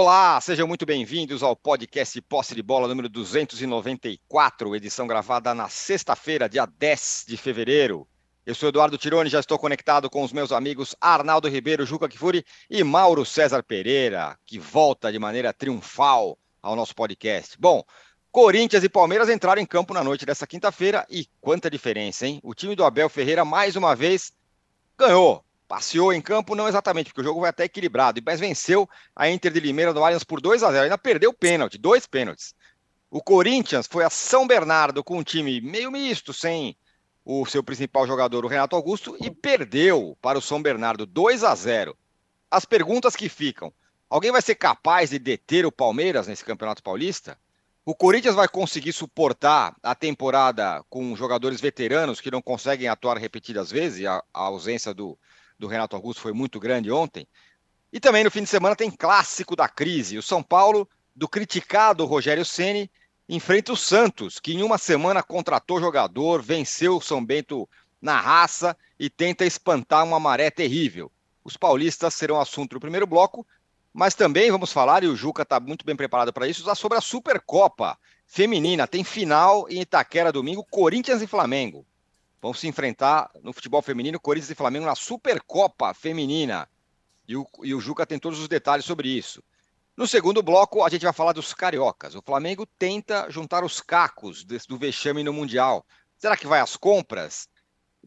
Olá, sejam muito bem-vindos ao podcast Posse de Bola número 294, edição gravada na sexta-feira, dia 10 de fevereiro. Eu sou Eduardo Tironi, já estou conectado com os meus amigos Arnaldo Ribeiro, Juca Kifuri e Mauro César Pereira, que volta de maneira triunfal ao nosso podcast. Bom, Corinthians e Palmeiras entraram em campo na noite dessa quinta-feira e quanta diferença, hein? O time do Abel Ferreira mais uma vez ganhou passeou em campo, não exatamente, porque o jogo foi até equilibrado, mas venceu a Inter de Limeira do Allianz por 2 a 0 ainda perdeu pênalti, dois pênaltis. O Corinthians foi a São Bernardo com um time meio misto, sem o seu principal jogador, o Renato Augusto, e perdeu para o São Bernardo 2 a 0 As perguntas que ficam: alguém vai ser capaz de deter o Palmeiras nesse Campeonato Paulista? O Corinthians vai conseguir suportar a temporada com jogadores veteranos que não conseguem atuar repetidas vezes, a, a ausência do, do Renato Augusto foi muito grande ontem. E também no fim de semana tem clássico da crise. O São Paulo, do criticado Rogério Ceni, enfrenta o Santos, que em uma semana contratou jogador, venceu o São Bento na raça e tenta espantar uma maré terrível. Os paulistas serão assunto do primeiro bloco, mas também vamos falar, e o Juca está muito bem preparado para isso, sobre a Supercopa Feminina. Tem final em Itaquera domingo, Corinthians e Flamengo vão se enfrentar no futebol feminino, Corinthians e Flamengo na Supercopa Feminina. E o, e o Juca tem todos os detalhes sobre isso. No segundo bloco, a gente vai falar dos cariocas. O Flamengo tenta juntar os cacos do vexame no Mundial. Será que vai às compras?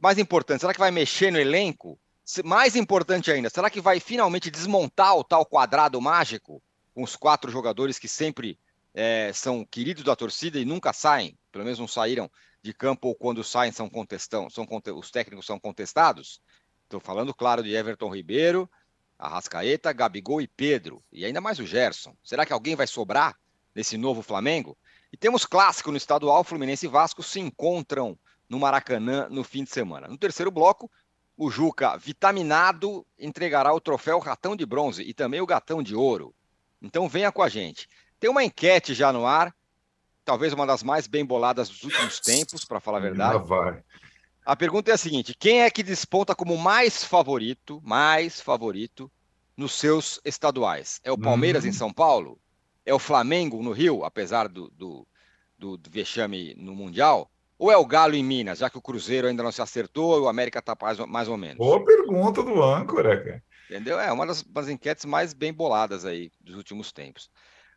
Mais importante, será que vai mexer no elenco? Mais importante ainda, será que vai finalmente desmontar o tal quadrado mágico com os quatro jogadores que sempre é, são queridos da torcida e nunca saem? Pelo menos não saíram de campo ou quando saem são contestão, são os técnicos são contestados. Estou falando, claro, de Everton Ribeiro, Arrascaeta, Gabigol e Pedro, e ainda mais o Gerson. Será que alguém vai sobrar nesse novo Flamengo? E temos clássico no estadual, Fluminense e Vasco se encontram no Maracanã no fim de semana. No terceiro bloco, o Juca, vitaminado, entregará o troféu Ratão de Bronze e também o Gatão de Ouro. Então venha com a gente. Tem uma enquete já no ar talvez uma das mais bem boladas dos últimos tempos, para falar a verdade. vai. A pergunta é a seguinte: quem é que desponta como mais favorito, mais favorito nos seus estaduais? É o Palmeiras em uhum. São Paulo? É o Flamengo no Rio, apesar do, do, do, do vexame no Mundial? Ou é o Galo em Minas, já que o Cruzeiro ainda não se acertou e o América está mais, mais ou menos? Boa pergunta do âncora, cara. Entendeu? É uma das, das enquetes mais bem boladas aí dos últimos tempos.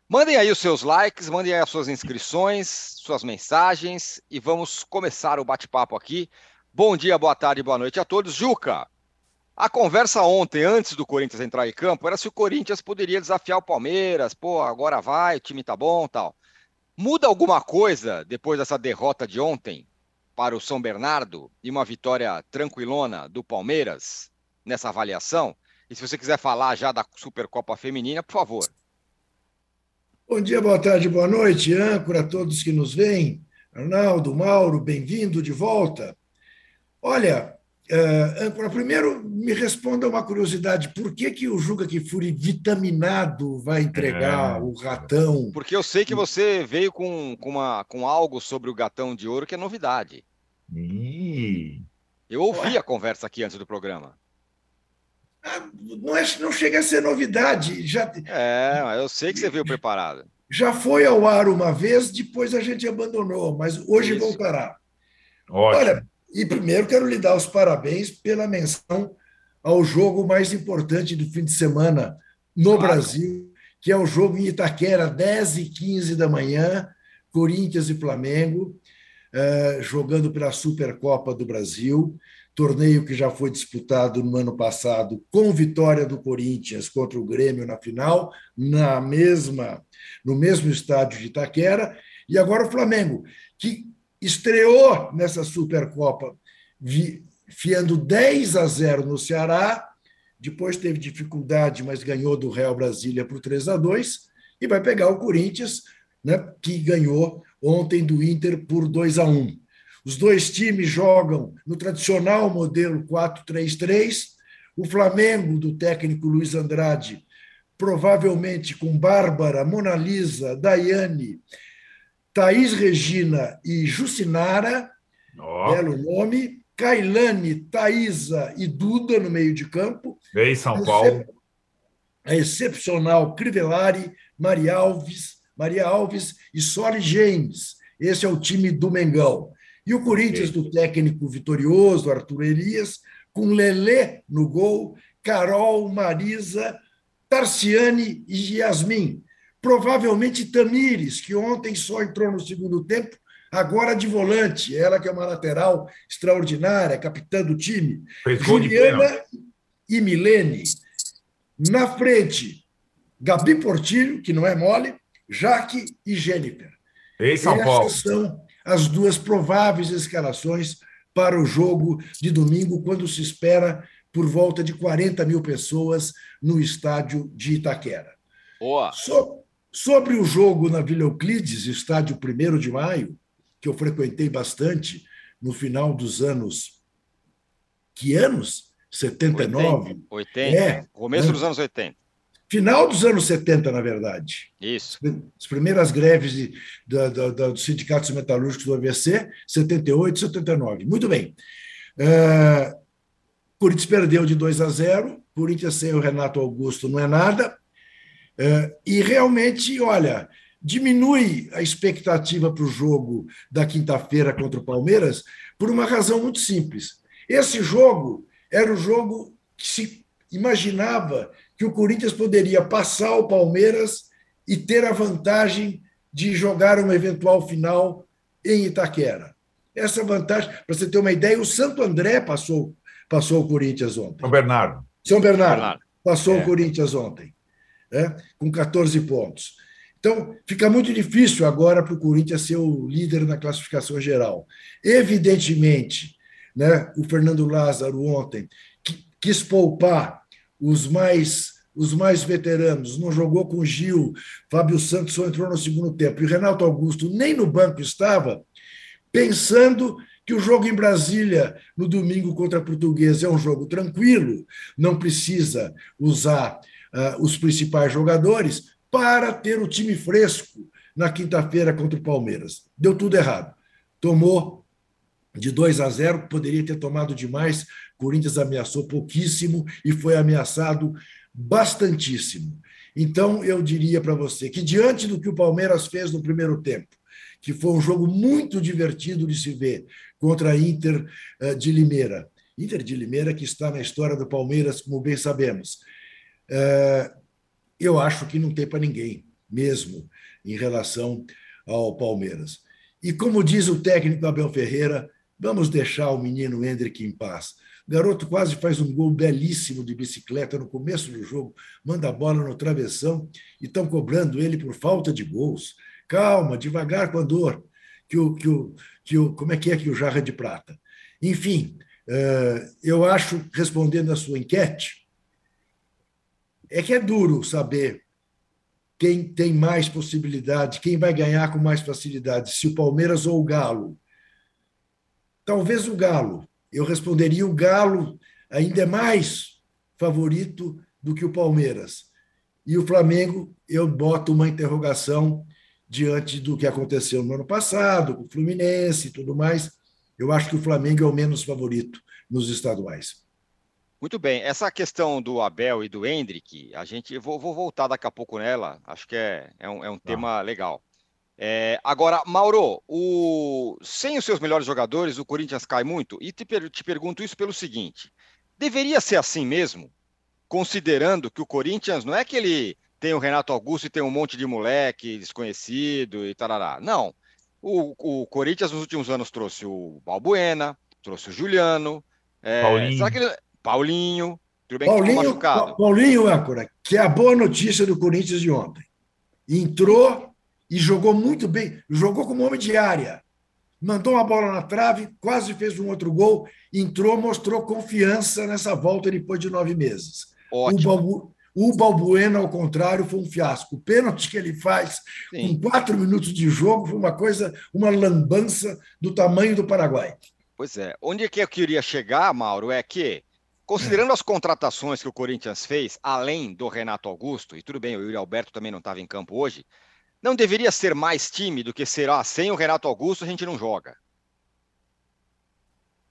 Mandem aí os seus likes, mandem aí as suas inscrições, suas mensagens e vamos começar o bate-papo aqui. Bom dia, boa tarde, boa noite a todos. Juca, a conversa ontem, antes do Corinthians entrar em campo, era se o Corinthians poderia desafiar o Palmeiras. Pô, agora vai, o time tá bom tal. Muda alguma coisa depois dessa derrota de ontem para o São Bernardo e uma vitória tranquilona do Palmeiras nessa avaliação? E se você quiser falar já da Supercopa Feminina, por favor. Bom dia, boa tarde, boa noite, âncora, a todos que nos veem. Arnaldo, Mauro, bem-vindo de volta. Olha, uh, âncora, primeiro me responda uma curiosidade: por que, que o Juca Kifuri vitaminado vai entregar é. o ratão? Porque eu sei que você veio com, com, uma, com algo sobre o gatão de ouro que é novidade. Eu ouvi Ué? a conversa aqui antes do programa. Não, é, não chega a ser novidade. Já, é, eu sei que você veio preparado. Já foi ao ar uma vez, depois a gente abandonou, mas hoje Isso. voltará. Ótimo. Olha, e primeiro quero lhe dar os parabéns pela menção ao jogo mais importante do fim de semana no claro. Brasil, que é o jogo em Itaquera, 10 e 15 da manhã, Corinthians e Flamengo, uh, jogando pela Supercopa do Brasil torneio que já foi disputado no ano passado com vitória do Corinthians contra o Grêmio na final, na mesma no mesmo estádio de Itaquera, e agora o Flamengo, que estreou nessa Supercopa fiando 10 a 0 no Ceará, depois teve dificuldade, mas ganhou do Real Brasília por 3 a 2 e vai pegar o Corinthians, né, que ganhou ontem do Inter por 2 a 1. Os dois times jogam no tradicional modelo 4-3-3. O Flamengo, do técnico Luiz Andrade, provavelmente com Bárbara, Mona Lisa, Daiane, Thaís Regina e Jucinara, oh. belo nome, Cailane, Thaisa e Duda no meio de campo. Vem São Paulo. a excepcional Crivellari, Maria Alves, Maria Alves e Soli James. Esse é o time do Mengão. E o Corinthians, do técnico vitorioso, Arthur Elias, com Lelê no gol, Carol, Marisa, Tarciane e Yasmin. Provavelmente Tamires, que ontem só entrou no segundo tempo, agora de volante, ela que é uma lateral extraordinária, capitã do time. Juliana e Milene. Na frente, Gabi Portilho, que não é mole, Jaque e Jennifer. Ei, São Essas Paulo. são as duas prováveis escalações para o jogo de domingo, quando se espera por volta de 40 mil pessoas no estádio de Itaquera. Boa. So, sobre o jogo na Vila Euclides, estádio 1 de maio, que eu frequentei bastante no final dos anos. Que anos? 79? 80. 80. É, Começo é. dos anos 80. Final dos anos 70, na verdade. Isso. As primeiras greves de, da, da, da, dos sindicatos metalúrgicos do AVC, 78 79. Muito bem. Uh, Corinthians perdeu de 2 a 0. Corinthians sem o Renato Augusto não é nada. Uh, e realmente, olha, diminui a expectativa para o jogo da quinta-feira contra o Palmeiras por uma razão muito simples. Esse jogo era o jogo que se imaginava que o Corinthians poderia passar o Palmeiras e ter a vantagem de jogar uma eventual final em Itaquera. Essa vantagem, para você ter uma ideia, o Santo André passou, passou o Corinthians ontem. São Bernardo. São Bernardo, Bernardo. passou é. o Corinthians ontem, é, com 14 pontos. Então, fica muito difícil agora para o Corinthians ser o líder na classificação geral. Evidentemente, né, o Fernando Lázaro ontem quis poupar os mais os mais veteranos, não jogou com Gil, Fábio Santos só entrou no segundo tempo, e Renato Augusto nem no banco estava, pensando que o jogo em Brasília, no domingo contra a Portuguesa, é um jogo tranquilo, não precisa usar uh, os principais jogadores para ter o time fresco na quinta-feira contra o Palmeiras. Deu tudo errado. Tomou de 2 a 0, poderia ter tomado demais. Corinthians ameaçou pouquíssimo e foi ameaçado bastantíssimo. Então, eu diria para você que, diante do que o Palmeiras fez no primeiro tempo, que foi um jogo muito divertido de se ver contra a Inter eh, de Limeira, Inter de Limeira que está na história do Palmeiras, como bem sabemos, eh, eu acho que não tem para ninguém, mesmo em relação ao Palmeiras. E como diz o técnico Abel Ferreira, vamos deixar o menino Hendrick em paz. Garoto quase faz um gol belíssimo de bicicleta no começo do jogo, manda a bola no travessão e estão cobrando ele por falta de gols. Calma, devagar com a dor. Que o, que o, que o, como é que é que o Jarra de Prata? Enfim, eh, eu acho, respondendo à sua enquete, é que é duro saber quem tem mais possibilidade, quem vai ganhar com mais facilidade, se o Palmeiras ou o Galo. Talvez o Galo. Eu responderia o Galo ainda é mais favorito do que o Palmeiras. E o Flamengo, eu boto uma interrogação diante do que aconteceu no ano passado, com o Fluminense e tudo mais. Eu acho que o Flamengo é o menos favorito nos estaduais. Muito bem, essa questão do Abel e do Hendrick, a gente vou, vou voltar daqui a pouco nela, acho que é, é um, é um tá. tema legal. É, agora, Mauro, o... sem os seus melhores jogadores, o Corinthians cai muito, e te, per... te pergunto isso pelo seguinte: deveria ser assim mesmo, considerando que o Corinthians não é que ele tem o Renato Augusto e tem um monte de moleque desconhecido e tarará. Não. O, o Corinthians nos últimos anos trouxe o Balbuena, trouxe o Juliano. É, Paulinho. Será que ele, Paulinho, tudo bem Paulinho, que machucado. Paulinho, âncora, que é a boa notícia do Corinthians de ontem. Entrou e jogou muito bem, jogou como homem de área. Mandou uma bola na trave, quase fez um outro gol, entrou, mostrou confiança nessa volta depois de nove meses. Ótimo. O, Balbu, o Balbuena, ao contrário, foi um fiasco. O pênalti que ele faz Sim. com quatro minutos de jogo foi uma coisa, uma lambança do tamanho do Paraguai. Pois é. Onde é que eu queria chegar, Mauro, é que Considerando as contratações que o Corinthians fez, além do Renato Augusto, e tudo bem, o Yuri Alberto também não estava em campo hoje, não deveria ser mais time do que ser, ah, sem o Renato Augusto a gente não joga.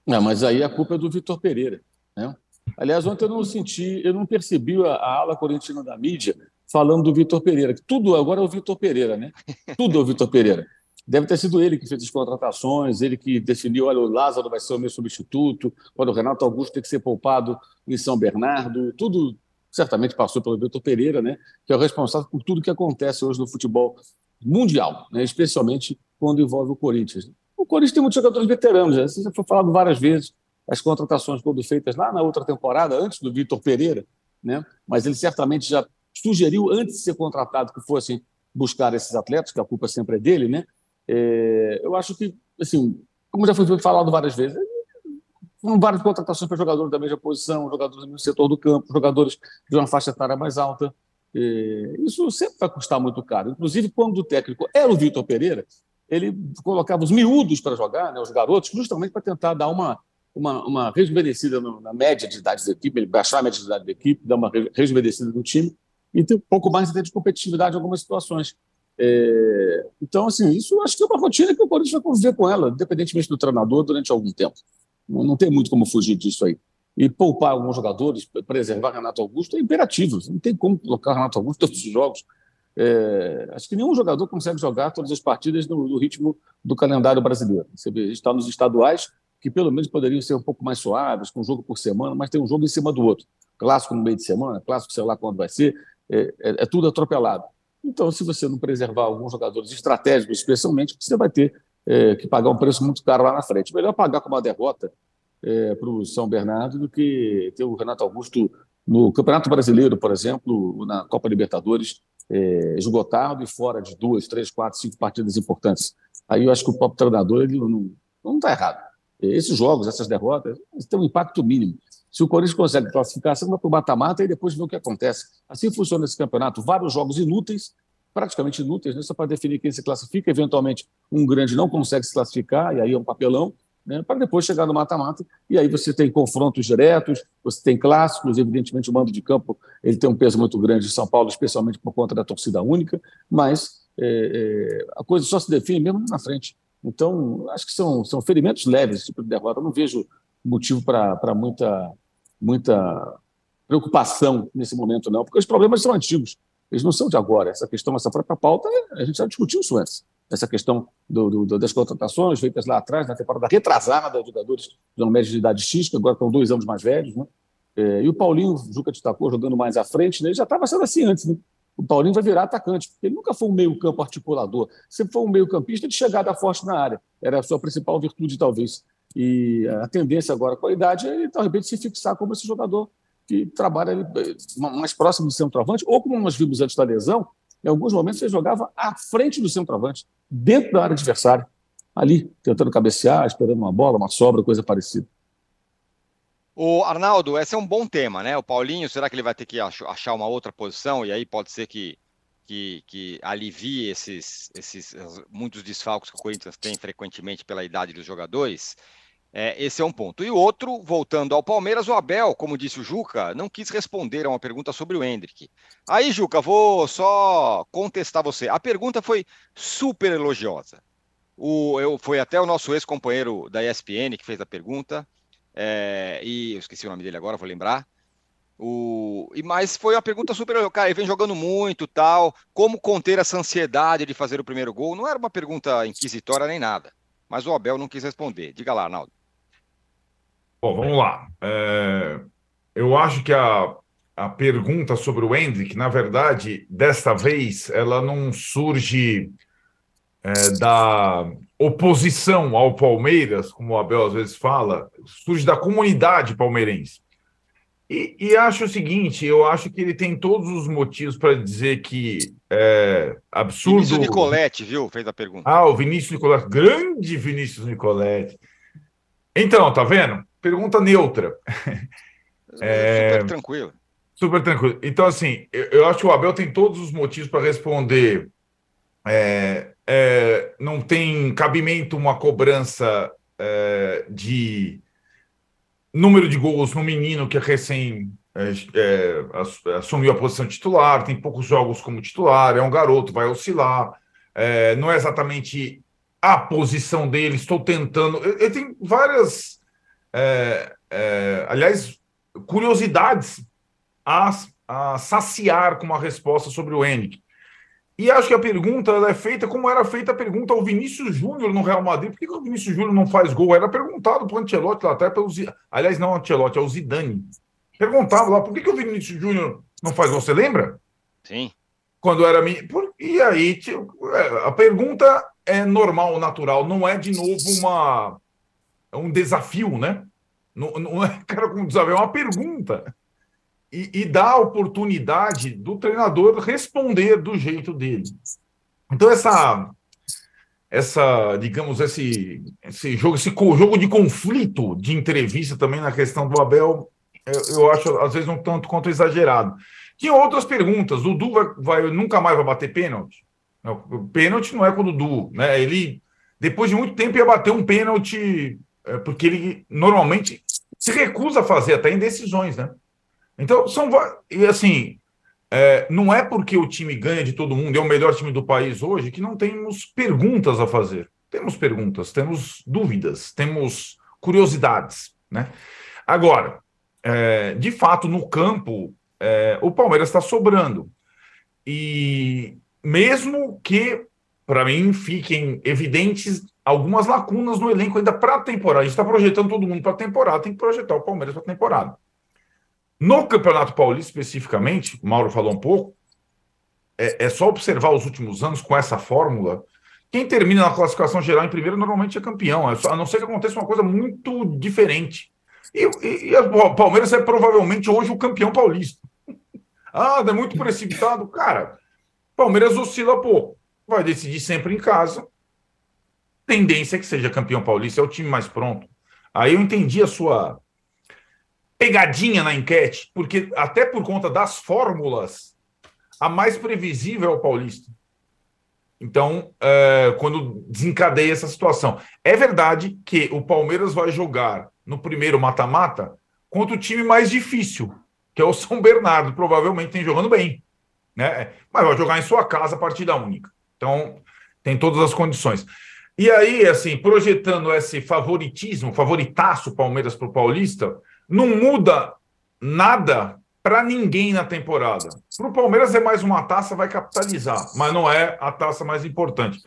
Não, mas aí a culpa é do Vitor Pereira. Né? Aliás, ontem eu não senti, eu não percebi a, a ala corintiana da mídia falando do Vitor Pereira, tudo agora é o Vitor Pereira, né? Tudo é o Vitor Pereira. Deve ter sido ele que fez as contratações, ele que definiu, olha, o Lázaro vai ser o meu substituto, olha, o Renato Augusto tem que ser poupado em São Bernardo, tudo certamente passou pelo Vitor Pereira, né, que é o responsável por tudo que acontece hoje no futebol mundial, né, especialmente quando envolve o Corinthians. O Corinthians tem muitos jogadores veteranos, né, já foi falado várias vezes, as contratações foram feitas lá na outra temporada, antes do Vitor Pereira, né, mas ele certamente já sugeriu, antes de ser contratado, que fossem buscar esses atletas, que a culpa sempre é dele, né, é, eu acho que, assim, como já foi falado várias vezes, várias contratações para jogadores da mesma posição, jogadores do setor do campo, jogadores de uma faixa etária mais alta. Isso sempre vai custar muito caro. Inclusive, quando o técnico era o Vitor Pereira, ele colocava os miúdos para jogar, né, os garotos, justamente para tentar dar uma, uma, uma na média de idade da equipe, ele baixar a média de idade da equipe, dar uma rejuvenescida no time e ter um pouco mais de competitividade em algumas situações. É, então, assim, isso acho que é uma rotina que o Corinthians vai conviver com ela, independentemente do treinador, durante algum tempo. Não, tem muito como fugir disso aí. E poupar alguns jogadores, preservar Renato Augusto é imperativo. Não tem como colocar Renato Augusto todos os jogos. É, acho que nenhum jogador consegue jogar todas as partidas no, no ritmo do calendário brasileiro. Você vê, está nos estaduais, que pelo menos poderiam ser um pouco mais suaves, com um jogo por semana, mas tem um jogo em cima do outro. Clássico no meio de semana, clássico sei lá quando vai ser, é, é, é tudo atropelado. Então, se você não preservar alguns jogadores estratégicos, especialmente, você vai ter é, que pagar um preço muito caro lá na frente. Melhor pagar com uma derrota é, para o São Bernardo do que ter o Renato Augusto no Campeonato Brasileiro, por exemplo, na Copa Libertadores, é, esgotado e fora de duas, três, quatro, cinco partidas importantes. Aí eu acho que o próprio treinador ele não está errado. Esses jogos, essas derrotas, têm um impacto mínimo. Se o Corinthians consegue classificar, você vai para o mata-mata e depois vê o que acontece. Assim funciona esse campeonato. Vários jogos inúteis, praticamente inúteis, né? só para definir quem se classifica. Eventualmente, um grande não consegue se classificar, e aí é um papelão, né? para depois chegar no mata-mata. E aí você tem confrontos diretos, você tem clássicos. Evidentemente, o mando de campo ele tem um peso muito grande em São Paulo, especialmente por conta da torcida única, mas é, é, a coisa só se define mesmo na frente. Então, acho que são, são ferimentos leves esse tipo de derrota. Eu não vejo motivo para muita muita preocupação nesse momento, não, porque os problemas são antigos, eles não são de agora. Essa questão, essa própria pauta, a gente já discutiu isso antes. Essa questão do, do, das contratações feitas lá atrás, na temporada retrasada, jogadores de média de idade X, que agora estão dois anos mais velhos. Né? É, e o Paulinho, o Juca destacou, jogando mais à frente, né? ele já estava sendo assim antes. Né? O Paulinho vai virar atacante, porque ele nunca foi um meio-campo articulador, sempre foi um meio-campista de chegada forte na área. Era a sua principal virtude, talvez. E a tendência agora com a idade é ele, de repente, se fixar como esse jogador que trabalha eh, mais próximo do centroavante, ou como nós vimos antes da lesão, em alguns momentos ele jogava à frente do centroavante, dentro da área adversária, ali, tentando cabecear, esperando uma bola, uma sobra, coisa parecida. O Arnaldo, esse é um bom tema, né? O Paulinho, será que ele vai ter que achar uma outra posição? E aí pode ser que, que, que alivie esses, esses muitos desfalques que o Corinthians tem frequentemente pela idade dos jogadores? É, esse é um ponto. E outro, voltando ao Palmeiras, o Abel, como disse o Juca, não quis responder a uma pergunta sobre o Hendrick. Aí, Juca, vou só contestar você. A pergunta foi super elogiosa. O, eu, foi até o nosso ex-companheiro da ESPN que fez a pergunta, é, e eu esqueci o nome dele agora, vou lembrar. O, e mas foi uma pergunta super. Cara, ele vem jogando muito tal. Como conter essa ansiedade de fazer o primeiro gol? Não era uma pergunta inquisitória nem nada. Mas o Abel não quis responder. Diga lá, Arnaldo. Bom, vamos lá. É, eu acho que a, a pergunta sobre o Hendrick, na verdade, desta vez, ela não surge é, da oposição ao Palmeiras, como o Abel às vezes fala, surge da comunidade palmeirense. E, e acho o seguinte: eu acho que ele tem todos os motivos para dizer que é absurdo. Vinícius Nicoletti, viu? Fez a pergunta. Ah, o Vinícius Nicoletti, grande Vinícius Nicoletti. Então, tá vendo? Pergunta neutra. É, super tranquilo. Super tranquilo. Então, assim, eu, eu, acho que o Abel tem todos os motivos para responder. É, é, não tem cabimento uma cobrança é, de número de gols no menino que é recém é, é, assumiu a posição titular, tem poucos jogos como titular, é um garoto, vai oscilar, não é exatamente a posição dele, estou tentando. Ele tem várias é, é, aliás, curiosidades a, a saciar com uma resposta sobre o Henrique. E acho que a pergunta é feita como era feita a pergunta ao Vinícius Júnior no Real Madrid. Por que, que o Vinícius Júnior não faz gol? Era perguntado para o Ancelotti lá até pelo Aliás, não o Ancelotti, é o Zidane. Perguntava lá, por que, que o Vinícius Júnior não faz gol? Você lembra? Sim. Quando era... E aí, é, a pergunta é normal, natural. Não é, de novo, uma um desafio, né? Não, não é, cara, um desafio, é uma pergunta e, e dá a oportunidade do treinador responder do jeito dele. Então, essa, essa digamos, esse, esse jogo, esse jogo de conflito de entrevista também na questão do Abel, eu, eu acho, às vezes, um tanto quanto exagerado. Tinha outras perguntas. O Dudu vai, vai, nunca mais vai bater pênalti? Pênalti não é com o Dudu, né? Ele, depois de muito tempo, ia bater um pênalti, é, porque ele normalmente se recusa a fazer, até em decisões, né? Então, são. E assim, é, não é porque o time ganha de todo mundo, é o melhor time do país hoje, que não temos perguntas a fazer. Temos perguntas, temos dúvidas, temos curiosidades. Né? Agora, é, de fato, no campo, é, o Palmeiras está sobrando. E mesmo que, para mim, fiquem evidentes algumas lacunas no elenco ainda para a temporada. A gente está projetando todo mundo para a temporada, tem que projetar o Palmeiras para a temporada. No Campeonato Paulista, especificamente, o Mauro falou um pouco, é, é, só observar os últimos anos com essa fórmula. Quem termina na classificação geral em primeiro normalmente é campeão, é a não ser que aconteça uma coisa muito diferente. E, e, e o Palmeiras é provavelmente hoje o campeão paulista. ah, é muito precipitado. Cara, Palmeiras oscila pouco. Vai decidir sempre em casa. Tendência é que seja campeão paulista, é o time mais pronto. Aí eu entendi a sua pegadinha na enquete, porque até por conta das fórmulas, a mais previsível é o Paulista. Então, é, quando desencadeia essa situação. É verdade que o Palmeiras vai jogar no primeiro mata-mata contra o time mais difícil, que é o São Bernardo. Provavelmente tem jogando bem. Né? Mas vai jogar em sua casa, partida única. Então, tem todas as condições. E aí, assim, projetando esse favoritismo, favoritaço Palmeiras para o Paulista, não muda nada para ninguém na temporada. Para o Palmeiras é mais uma taça, vai capitalizar, mas não é a taça mais importante.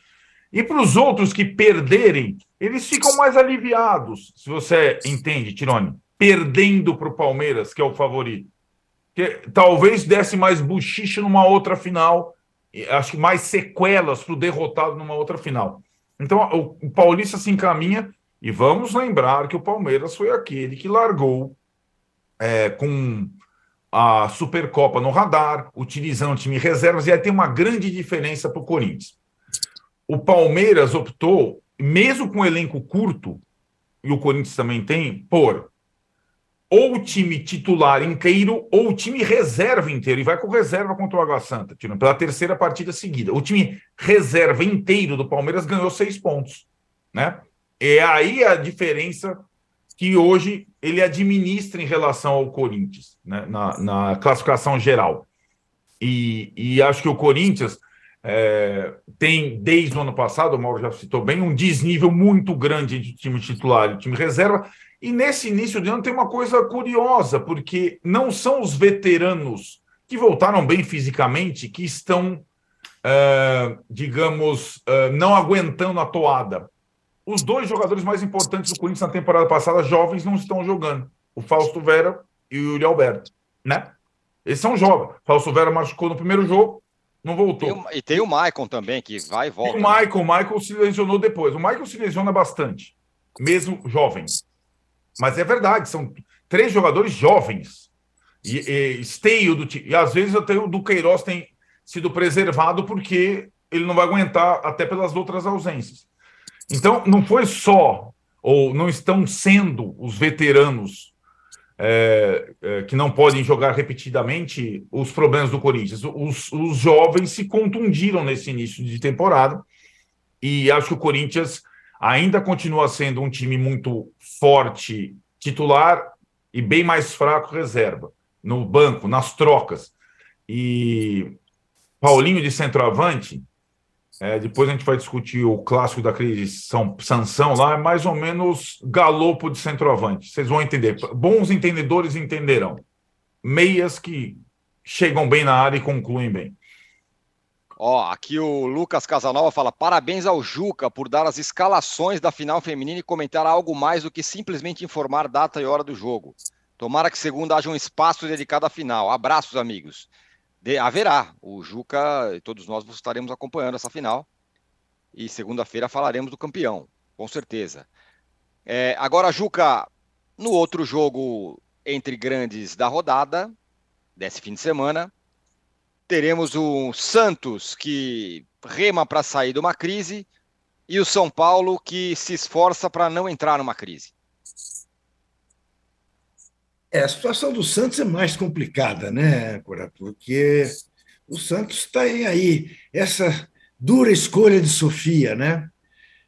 E para os outros que perderem, eles ficam mais aliviados, se você entende, Tirone. Perdendo para o Palmeiras, que é o favorito. Que talvez desse mais buchiche numa outra final, acho que mais sequelas para o derrotado numa outra final. Então o Paulista se encaminha e vamos lembrar que o Palmeiras foi aquele que largou é, com a Supercopa no radar, utilizando o time reservas, e aí tem uma grande diferença para o Corinthians. O Palmeiras optou, mesmo com um elenco curto, e o Corinthians também tem, por ou o time titular inteiro ou o time reserva inteiro. E vai com reserva contra o Água Santa, tirando pela terceira partida seguida. O time reserva inteiro do Palmeiras ganhou seis pontos. Né? É aí a diferença que hoje ele administra em relação ao Corinthians, né, na, na, classificação geral. E, e, acho que o Corinthians é, tem, desde o ano passado, o Mauro já citou bem, um desnível muito grande entre o time titular e o time reserva. E nesse início de ano tem uma coisa curiosa, porque não são os veteranos que voltaram bem fisicamente que estão, é, digamos, é, não aguentando a toada os dois jogadores mais importantes do Corinthians na temporada passada, jovens, não estão jogando. O Fausto Vera e o Yuri Alberto, né? Eles são jovens. Fausto Vera machucou no primeiro jogo, não voltou. Tem o, e tem o Maicon também, que vai e volta. Tem o Maicon, o Maicon se lesionou depois. O Maicon se lesiona bastante, mesmo jovem. Mas é verdade, são três jogadores jovens. E, e esteio do time. E às vezes até o do Queiroz tem sido preservado porque ele não vai aguentar até pelas outras ausências. Então, não foi só, ou não estão sendo os veteranos é, é, que não podem jogar repetidamente os problemas do Corinthians. Os, os jovens se contundiram nesse início de temporada e acho que o Corinthians ainda continua sendo um time muito forte titular e bem mais fraco reserva no banco, nas trocas. E Paulinho de centroavante É, depois a gente vai discutir o clássico daquele São, Sansão lá, é mais ou menos galopo de centroavante. Vocês vão entender. Bons entendedores entenderão. Meias que chegam bem na área e concluem bem. Ó, aqui o Lucas Casanova fala: parabéns ao Juca por dar as escalações da final feminina e comentar algo mais do que simplesmente informar data e hora do jogo. Tomara que segunda haja um espaço dedicado à final. Abraços, amigos. De, haverá. O Juca e todos nós estaremos acompanhando essa final. E segunda-feira falaremos do campeão, com certeza. É, agora, Juca, no outro jogo entre grandes da rodada, desse fim de semana, teremos o Santos que rema para sair de uma crise e o São Paulo que se esforça para não entrar numa crise. É, a situação do Santos é mais complicada, né, Cora? Porque o Santos está aí, essa dura escolha de Sofia, né?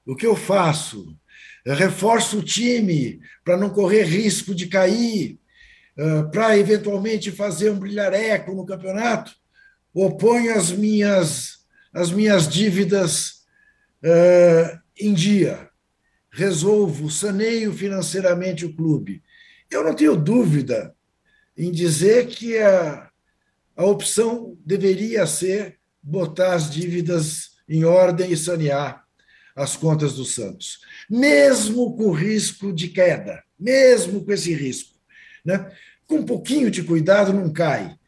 O que eu faço? Eu reforço o time para não correr risco de cair, ah, para eventualmente fazer um brilhareco no campeonato? Oponho as minhas, as minhas dívidas uh, em dia, resolvo, saneio financeiramente o clube. Eu não tenho dúvida em dizer que a, a opção deveria ser botar as dívidas em ordem e sanear as contas do Santos, mesmo com risco de queda, mesmo com esse risco. Né? Com um pouquinho de cuidado, não cai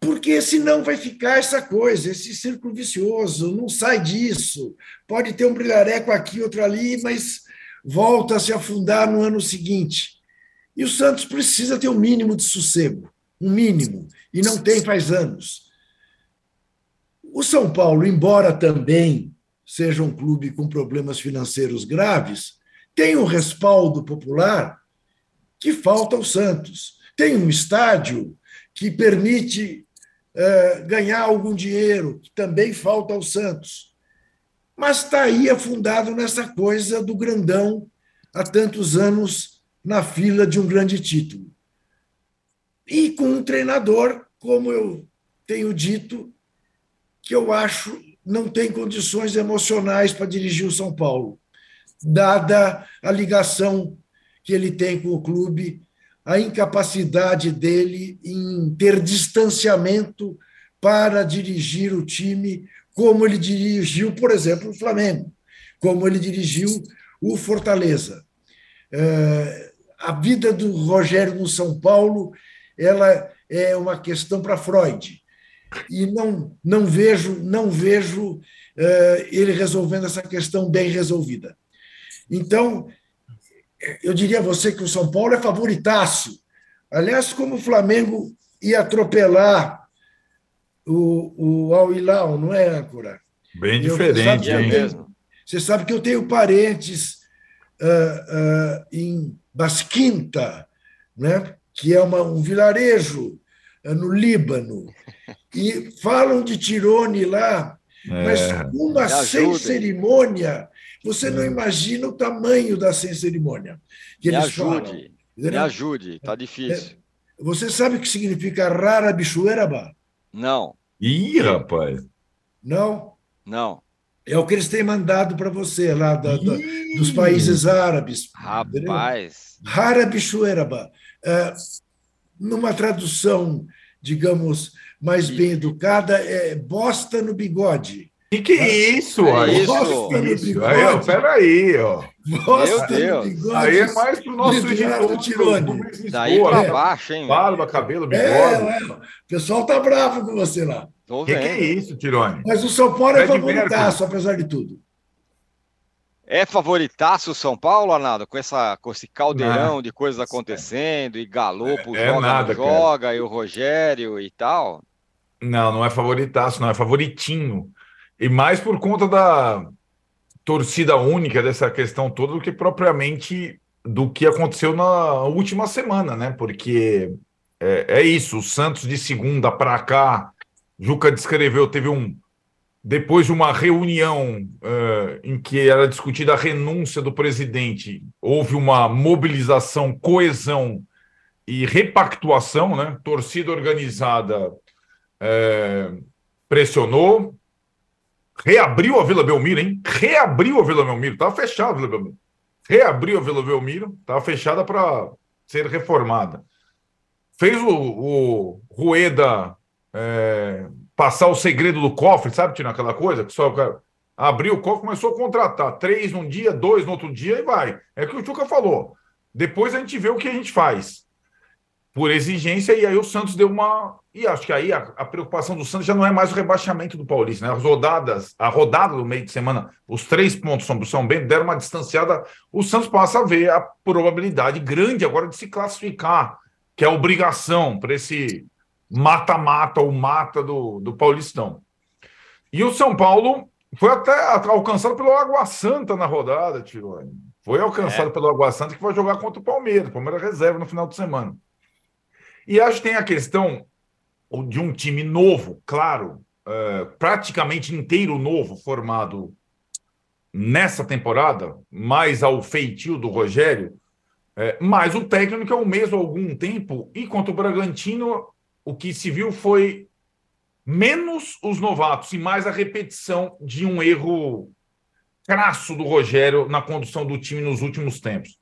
porque senão vai ficar essa coisa, esse círculo vicioso, não sai disso. Pode ter um brilhareco aqui, outro ali, mas volta a se afundar no ano seguinte. E o Santos precisa ter um mínimo de sossego, um mínimo, e não tem faz anos. O São Paulo, embora também seja um clube com problemas financeiros graves, tem um respaldo popular que falta ao Santos. Tem um estádio que permite ganhar algum dinheiro, que também falta ao Santos. Mas está aí afundado nessa coisa do grandão há tantos anos na fila de um grande título. E com um treinador, como eu tenho dito, que eu acho não tem condições emocionais para dirigir o São Paulo, dada a ligação que ele tem com o clube a incapacidade dele em ter distanciamento para dirigir o time como ele dirigiu, por exemplo, o Flamengo, como ele dirigiu o Fortaleza. É, a vida do Rogério no São Paulo ela é uma questão para Freud e não não vejo não vejo é, ele resolvendo essa questão bem resolvida. Então eu diria a você que o São Paulo é favoritaço. Aliás, como o Flamengo ia atropelar o, o Al Hilal, não é, âncora? Bem diferente, hein? Mesmo. Você sabe que eu tenho parentes uh, uh, em Basquinta, né? que é uma, um vilarejo uh, no Líbano, e falam de Tirone lá, é. mas uma sem cerimônia você não hum. imagina o tamanho da sem cerimônia. Que me ajude, falam. me ajude, está difícil. É, você sabe o que significa rara bichueraba? Não. Ih, rapaz. Não? Não. É o que eles têm mandado para você lá da, da, dos países árabes. Rapaz. Rara bichueraba. É, numa tradução, digamos, mais bem educada, é bosta no bigode. Que que é isso? É aí, isso. isso. Aí, ó, peraí, ó. Nossa, Meu Deus. Aí é mais pro nosso editor. Tirone. Daí para é. baixo, hein? Barba, cabelo, bigode. É, é. O pessoal tá bravo com você lá. O que, que, é isso, Tirone? Mas o São Paulo é favoritaço, apesar de tudo. É favoritaço o São Paulo, Arnaldo, com, essa, com esse caldeirão não. de coisas acontecendo, e Galopo é, joga, nada, joga, e o Rogério e tal? Não, não é favoritaço, não, é favoritinho. E mais por conta da torcida única dessa questão toda do que propriamente do que aconteceu na última semana, né? Porque é, é isso, o Santos de segunda para cá, Juca descreveu, teve um depois de uma reunião uh, em que era discutida a renúncia do presidente, houve uma mobilização, coesão e repactuação, né? Torcida organizada uh, pressionou, reabriu a Vila Belmiro, hein? Reabriu a Vila Belmiro, estava fechada a Vila Belmiro. Reabriu a Vila Belmiro, estava fechada para ser reformada. Fez o, o Rueda é, passar o segredo do cofre, sabe, tirando aquela coisa? Que só abriu o cofre, começou a contratar três num dia, dois no outro dia e vai. É o que o Chuca falou. Depois a gente vê o que a gente faz. Por exigência, e aí o Santos deu uma. E acho que aí a, a preocupação do Santos já não é mais o rebaixamento do Paulista, né? As rodadas, a rodada do meio de semana, os três pontos sobre o São Bento deram uma distanciada. O Santos passa a ver a probabilidade grande agora de se classificar, que é a obrigação para esse mata-mata ou mata do, do Paulistão. E o São Paulo foi até alcançado pelo Água Santa na rodada, Tirone. Foi alcançado é. pelo Água Santa que vai jogar contra o Palmeiras. O Palmeiras reserva no final de semana. E acho que tem a questão de um time novo, claro, é, praticamente inteiro novo, formado nessa temporada, mais ao feitio do Rogério, é, mas o técnico é o mesmo há algum tempo, e contra o Bragantino o que se viu foi menos os novatos e mais a repetição de um erro crasso do Rogério na condução do time nos últimos tempos.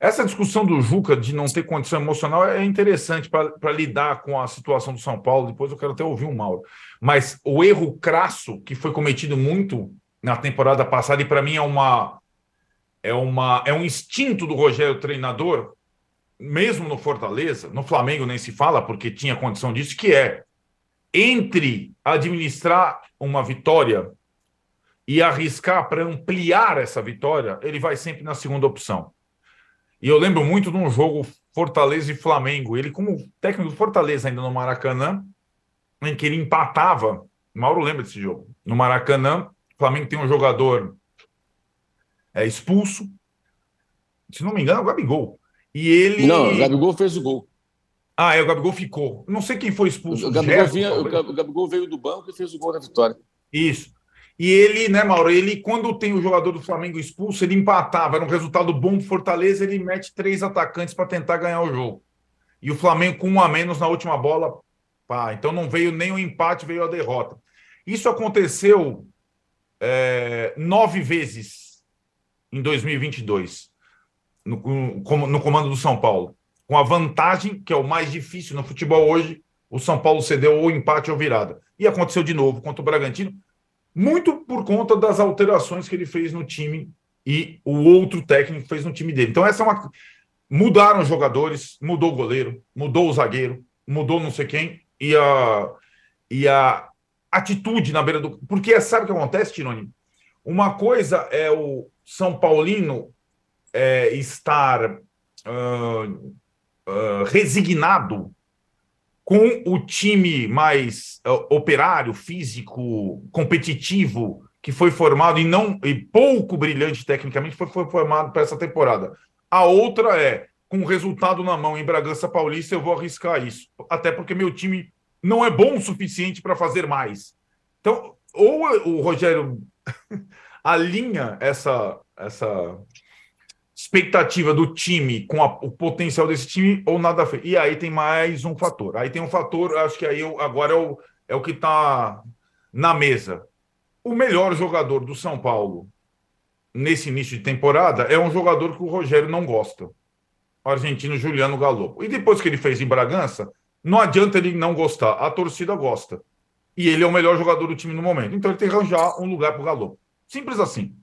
Essa discussão do Juca de não ter condição emocional é interessante para lidar com a situação do São Paulo. Depois eu quero até ouvir o Mauro. Mas o erro crasso que foi cometido muito na temporada passada, e para mim é uma, é uma é um instinto do Rogério treinador, mesmo no Fortaleza, no Flamengo nem se fala, porque tinha condição disso, que é entre administrar uma vitória e arriscar para ampliar essa vitória, ele vai sempre na segunda opção. E eu lembro muito de um jogo Fortaleza e Flamengo, ele como técnico do Fortaleza ainda no Maracanã, em que ele empatava, Mauro lembra desse jogo, no Maracanã, o Flamengo tem um jogador é, expulso, se não me engano, é o Gabigol. E ele. Não, o Gabigol fez o gol. Ah, é, o Gabigol ficou. Não sei quem foi expulso. O Gabigol, Gerson, vinha, o Gabigol veio do banco e fez o gol da vitória. Isso. E ele, né, Mauro, ele, quando tem o jogador do Flamengo expulso, ele empatava. Era um resultado bom pro Fortaleza, ele mete três atacantes para tentar ganhar o jogo. E o Flamengo com um a menos na última bola. Pá, então não veio nem o empate, veio a derrota. Isso aconteceu é, nove vezes em 2022 no, no comando do São Paulo. Com a vantagem, que é o mais difícil no futebol hoje, o São Paulo cedeu ou empate ou virada. E aconteceu de novo contra o Bragantino, muito por conta das alterações que ele fez no time e o outro técnico fez no time dele. Então, essa é uma. Mudaram os jogadores, mudou o goleiro, mudou o zagueiro, mudou não sei quem, e a, e a atitude na beira do. Porque sabe o que acontece, Tironi? Uma coisa é o São Paulino é, estar uh, uh, resignado com o time mais uh, operário, físico, competitivo que foi formado e não e pouco brilhante tecnicamente foi, foi formado para essa temporada. A outra é com o resultado na mão em Bragança Paulista eu vou arriscar isso, até porque meu time não é bom o suficiente para fazer mais. Então, ou o Rogério alinha essa essa expectativa do time com a, o potencial desse time ou nada a. E aí tem mais um fator. Aí tem um fator, acho que aí eu, agora é o, é o que está na mesa. O melhor jogador do São Paulo nesse início de temporada é um jogador que o Rogério não gosta. O argentino Juliano Galopo. E depois que ele fez em Bragança, não adianta ele não gostar. A torcida gosta. E ele é o melhor jogador do time no momento. Então ele tem que arranjar um lugar para o Galopo. Simples assim.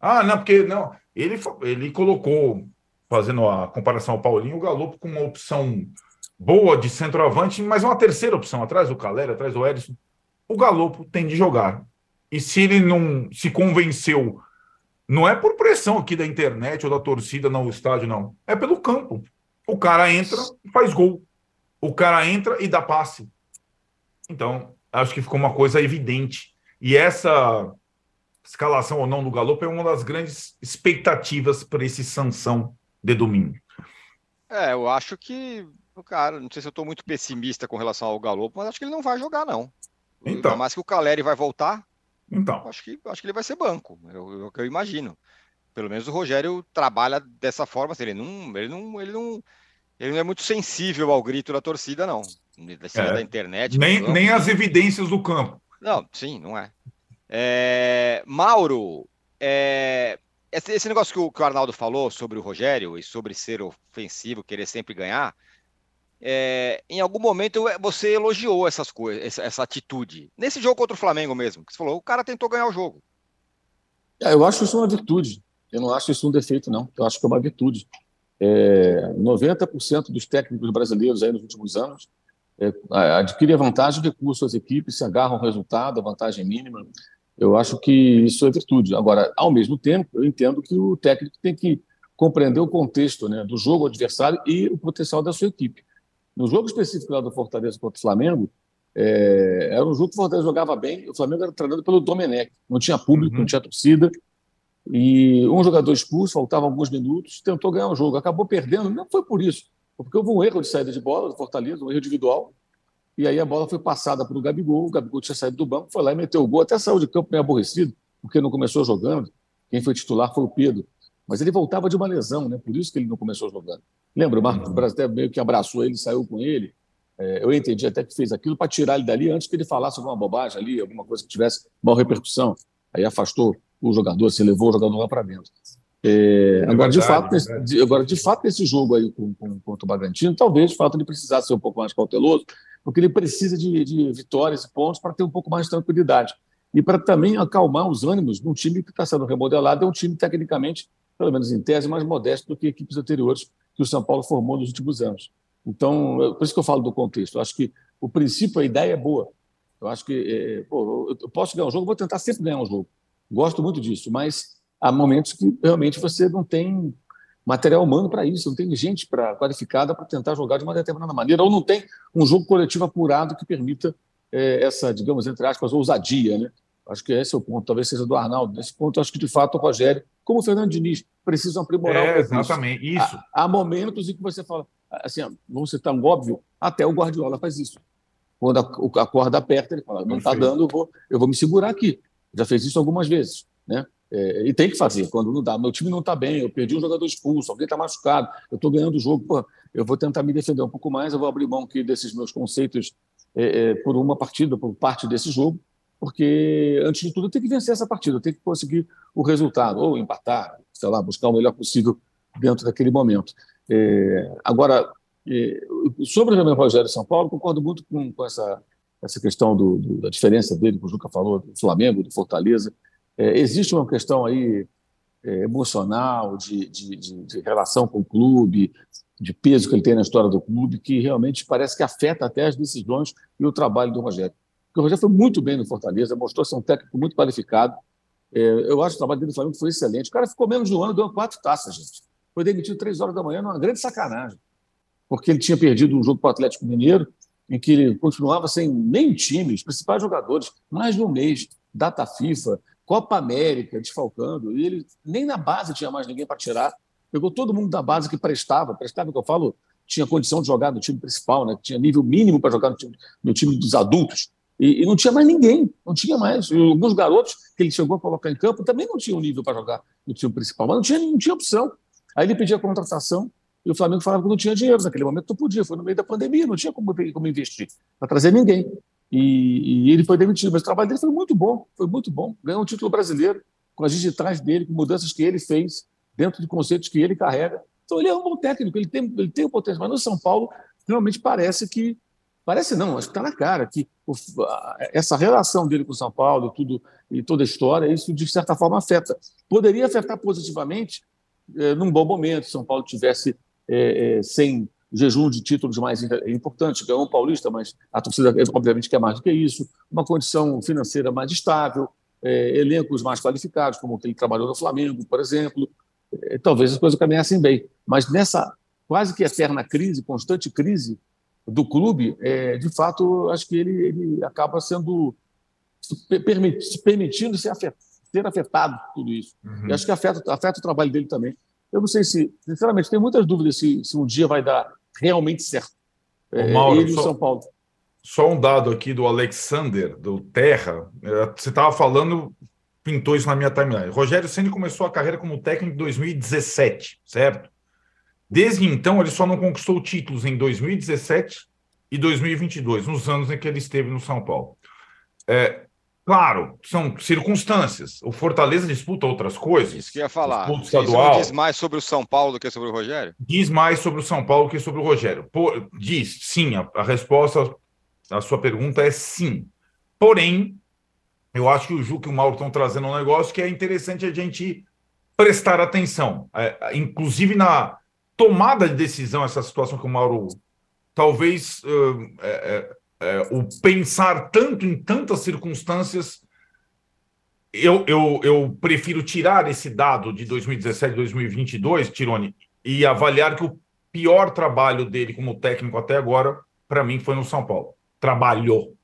Ah, não, porque não. Ele, ele colocou, fazendo a comparação ao Paulinho, o Galo com uma opção boa de centroavante, mas uma terceira opção, atrás do Calera, atrás do Edson. O Galopo tem de jogar. E se ele não se convenceu, não é por pressão aqui da internet ou da torcida no estádio, não. É pelo campo. O cara entra faz gol. O cara entra e dá passe. Então, acho que ficou uma coisa evidente. E essa escalação ou não do Galo é uma das grandes expectativas para esse sanção de domingo. É, eu acho que o cara, não sei se eu estou muito pessimista com relação ao Galo, mas acho que ele não vai jogar, não. Então. Ainda mais que o Caleri vai voltar. Então. Acho que, acho que ele vai ser banco, é o que eu imagino. Pelo menos o Rogério trabalha dessa forma, assim, ele não, ele não, ele não, ele não é muito sensível ao grito da torcida, não. É. Da internet. Nem, nem as evidências do campo. Não, sim, não é. É, Mauro, é, esse, esse, negócio que o, que o, Arnaldo falou sobre o Rogério e sobre ser ofensivo, querer sempre ganhar, é, em algum momento você elogiou essas coisas, essa, essa, atitude. Nesse jogo contra o Flamengo mesmo, que você falou, o cara tentou ganhar o jogo. É, eu acho isso uma virtude. Eu não acho isso um defeito, não. Eu acho que é uma virtude. É, 90% dos técnicos brasileiros aí nos últimos anos é, adquirem a vantagem de recurso às equipes, se agarram ao resultado, a vantagem mínima. Eu acho que isso é virtude. Agora, ao mesmo tempo, eu entendo que o técnico tem que compreender o contexto né, do jogo adversário e o potencial da sua equipe. No jogo específico lá do Fortaleza contra o Flamengo, é, era um jogo que o Fortaleza jogava bem, o Flamengo era treinado pelo Domenech, não tinha público, uhum. não tinha torcida, e um jogador expulso, faltavam alguns minutos, tentou ganhar o jogo, acabou perdendo, não foi por isso, porque houve um erro de saída de bola do Fortaleza, um erro individual, e aí a bola foi passada para o Gabigol, o Gabigol tinha saído do banco, foi lá e meteu o gol, até saiu de campo meio aborrecido, porque não começou jogando, quem foi titular foi o Pedro, mas ele voltava de uma lesão, né? por isso que ele não começou jogando. Lembra, o Marcos Braz até meio que abraçou ele, saiu com ele, é, eu entendi até que fez aquilo para tirar ele dali antes que ele falasse alguma bobagem ali, alguma coisa que tivesse mal repercussão. Aí afastou o jogador, se levou o jogador lá para dentro. É, é agora, verdade, de fato, nesse, é de, agora, de fato, nesse jogo aí com, com, contra o Bragantino, talvez de fato ele precisasse ser um pouco mais cauteloso, porque ele precisa de, de vitórias e pontos para ter um pouco mais de tranquilidade. E para também acalmar os ânimos num time que está sendo remodelado, é um time tecnicamente, pelo menos em tese, mais modesto do que equipes anteriores que o São Paulo formou nos últimos anos. Então, por isso que eu falo do contexto. Eu acho que o princípio, a ideia é boa. Eu acho que é, pô, eu posso ganhar um jogo, vou tentar sempre ganhar um jogo. Gosto muito disso, mas há momentos que realmente você não tem material humano para isso, não tem gente pra, qualificada para tentar jogar de uma determinada maneira, ou não tem um jogo coletivo apurado que permita é, essa, digamos, entre aspas, ousadia. Né? Acho que esse é o ponto, talvez seja do Arnaldo. Nesse ponto, acho que de fato o Rogério, como o Fernando Diniz, precisam aprimorar é, o Exatamente, isso. Há, há, momentos em que você fala, assim, vamos ser tão óbvio, até o Guardiola faz isso. Quando a, a corda aperta, ele fala, não está dando, eu vou, eu vou me segurar aqui. Já fez isso algumas vezes, né? É, e tem que fazer quando não dá. Meu time não está bem, eu perdi um jogador expulso, alguém está machucado, eu estou ganhando o jogo, pô, eu vou tentar me defender um pouco mais, eu vou abrir mão aqui desses meus conceitos é, é, por uma partida, por parte desse jogo, porque antes de tudo eu tenho que vencer essa partida, eu tenho que conseguir o resultado, ou empatar, sei lá, buscar o melhor possível dentro daquele momento. É, agora, é, sobre o Rogério São Paulo, concordo muito com, com essa, essa questão do, do, da diferença dele, que o Juca falou, do Flamengo, do Fortaleza. É, existe uma questão aí é, emocional, de, de, de, de, relação com o clube, de peso que ele tem na história do clube, que realmente parece que afeta até as decisões e o trabalho do Rogério. Porque o Rogério foi muito bem no Fortaleza, mostrou ser um técnico muito qualificado. É, eu acho que o trabalho dele no Flamengo foi excelente. O cara ficou menos de um ano, deu quatro taças, gente foi demitido três horas da manhã numa grande sacanagem, porque ele tinha perdido um jogo para o Atlético Mineiro, em que ele continuava sem nem time, os principais jogadores, mais de um mês, data FIFA, Copa América, desfalcando, e ele nem na base tinha mais ninguém para tirar. Pegou todo mundo da base que prestava, prestava, que eu falo, tinha condição de jogar no time principal, né? tinha nível mínimo para jogar no time, no time dos adultos. E, e, não tinha mais ninguém, não tinha mais. E alguns garotos que ele chegou a colocar em campo também não tinham nível para jogar no time principal, mas não tinha, não tinha opção. Aí ele pedia contratação e o Flamengo falava que não tinha dinheiro. Naquele momento não podia, foi no meio da pandemia, não tinha como, como investir para trazer ninguém. E, e, ele foi demitido, mas o trabalho dele foi muito bom, foi muito bom. Ganhou um título brasileiro com as digitais dele, com mudanças que ele fez, dentro de conceitos que ele carrega. Então ele é um bom técnico, ele tem, ele tem o potencial. Mas no São Paulo, realmente parece que. Parece não, acho que está na cara que o, essa relação dele com o São Paulo tudo, e toda a história, isso de certa forma afeta. Poderia afetar positivamente é, num bom momento, São Paulo tivesse é, é, sem jejum de títulos mais importantes, ganhou um paulista, mas a torcida obviamente quer mais do que isso, uma condição financeira mais estável, é, elencos mais qualificados, como aquele que trabalhou no Flamengo, por exemplo, é, talvez as coisas caminhassem bem. Mas nessa quase que eterna crise, constante crise do clube, é, de fato, acho que ele, ele acaba sendo se permitindo ser afetado ter afetado tudo isso. Uhum. E acho que afeta, afeta o trabalho dele também. Eu não sei se, sinceramente, tenho muitas dúvidas se, se um dia vai dar realmente certo. É, Mauro, ele só, São Paulo. Só um dado aqui do Alexander, do Terra. É, você estava falando, pintou isso na minha timeline. Rogério Ceni começou a carreira como técnico em 2017, certo? Desde então, ele só não conquistou títulos em 2017 e 2022, nos anos em que ele esteve no São Paulo. É, Claro, são circunstâncias. O Fortaleza disputa outras coisas. Isso que ia falar. Disputa estadual. Isso diz mais sobre o São Paulo do que sobre o Rogério? Diz mais sobre o São Paulo do que sobre o Rogério. Por, diz, sim. A, a resposta à sua pergunta é sim. Porém, eu acho que o Juca e o Mauro estão trazendo um negócio que é interessante a gente prestar atenção. É, inclusive na tomada de decisão, essa situação que o Mauro talvez uh, é, é, o pensar tanto em tantas circunstâncias, eu, eu, eu prefiro tirar esse dado de 2017 2022, Tirone, e avaliar que o pior trabalho dele como técnico até agora, para mim, foi no São Paulo. Trabalhou,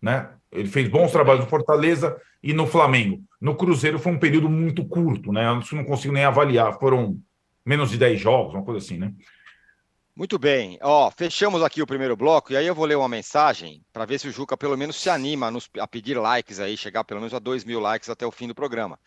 né? Ele fez bons trabalhos no Fortaleza e no Flamengo. No Cruzeiro foi um período muito curto, né? Eu não consigo nem avaliar. Foram menos de 10 jogos, uma coisa assim, né? Muito bem. Ó, fechamos aqui o primeiro bloco e aí eu vou ler uma mensagem para ver se o Juca pelo menos se anima a, nos, a pedir likes aí, chegar pelo menos a 2 mil likes até o fim do programa.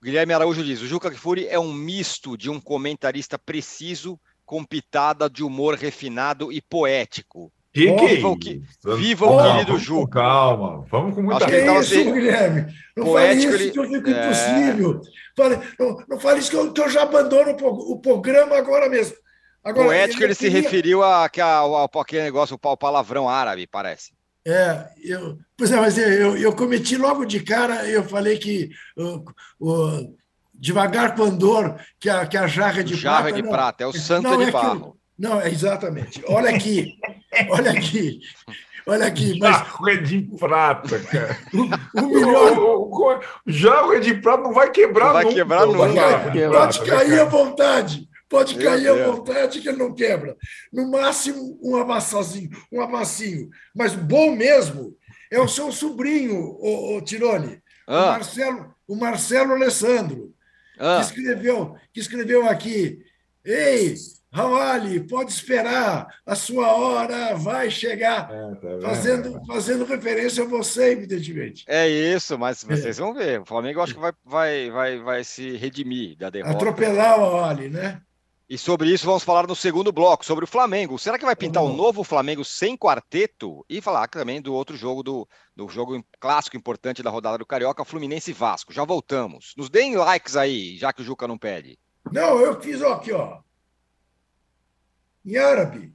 Guilherme Araújo diz: o Juca Kfouri é um misto de um comentarista preciso com pitada de humor refinado e poético. Que que viva o, que, viva o querido Juca. Calma, vamos com muita é isso, Guilherme. Não poético, fale isso que eu fico é... impossível. Fale, não, não fale isso que eu, que eu já abandono o, o programa agora mesmo. Agora, Poético ele, ele queria... se referiu a, a, ao, aquele negócio, o palavrão árabe, parece. É, eu, pois é, mas eu, eu cometi logo de cara, eu falei que o, o devagar com andor, que a, que a jarra de jarra prata. Jarra de não, prata, é o santo não, de é barro. não, é exatamente. Olha aqui, olha aqui. Olha aqui, mas. Jarro é de prata, cara. o, o melhor. O, o, jarro é de prata não vai quebrar não vai nunca. Quebrar nunca. Vai, pode cair à vontade. Pode Meu cair Deus. à vontade que ele não quebra. No máximo, um amassazinho, um amassinho. Mas bom mesmo é o seu sobrinho, o, o Tirone, ah. o, Marcelo, o Marcelo Alessandro, ah. que, escreveu, que escreveu aqui. Ei, Rawali, pode esperar, a sua hora vai chegar. É, tá fazendo, fazendo referência a você, evidentemente. É isso, mas vocês é. vão ver. O Flamengo acho que vai, vai, vai, vai se redimir da derrota. Atropelar o Rawali, né? E sobre isso vamos falar no segundo bloco, sobre o Flamengo. Será que vai pintar um novo Flamengo sem quarteto? E falar também do outro jogo, do, do jogo clássico importante da rodada do Carioca, Fluminense e Vasco. Já voltamos. Nos deem likes aí, já que o Juca não pede. Não, eu fiz ó, aqui, ó. Em árabe.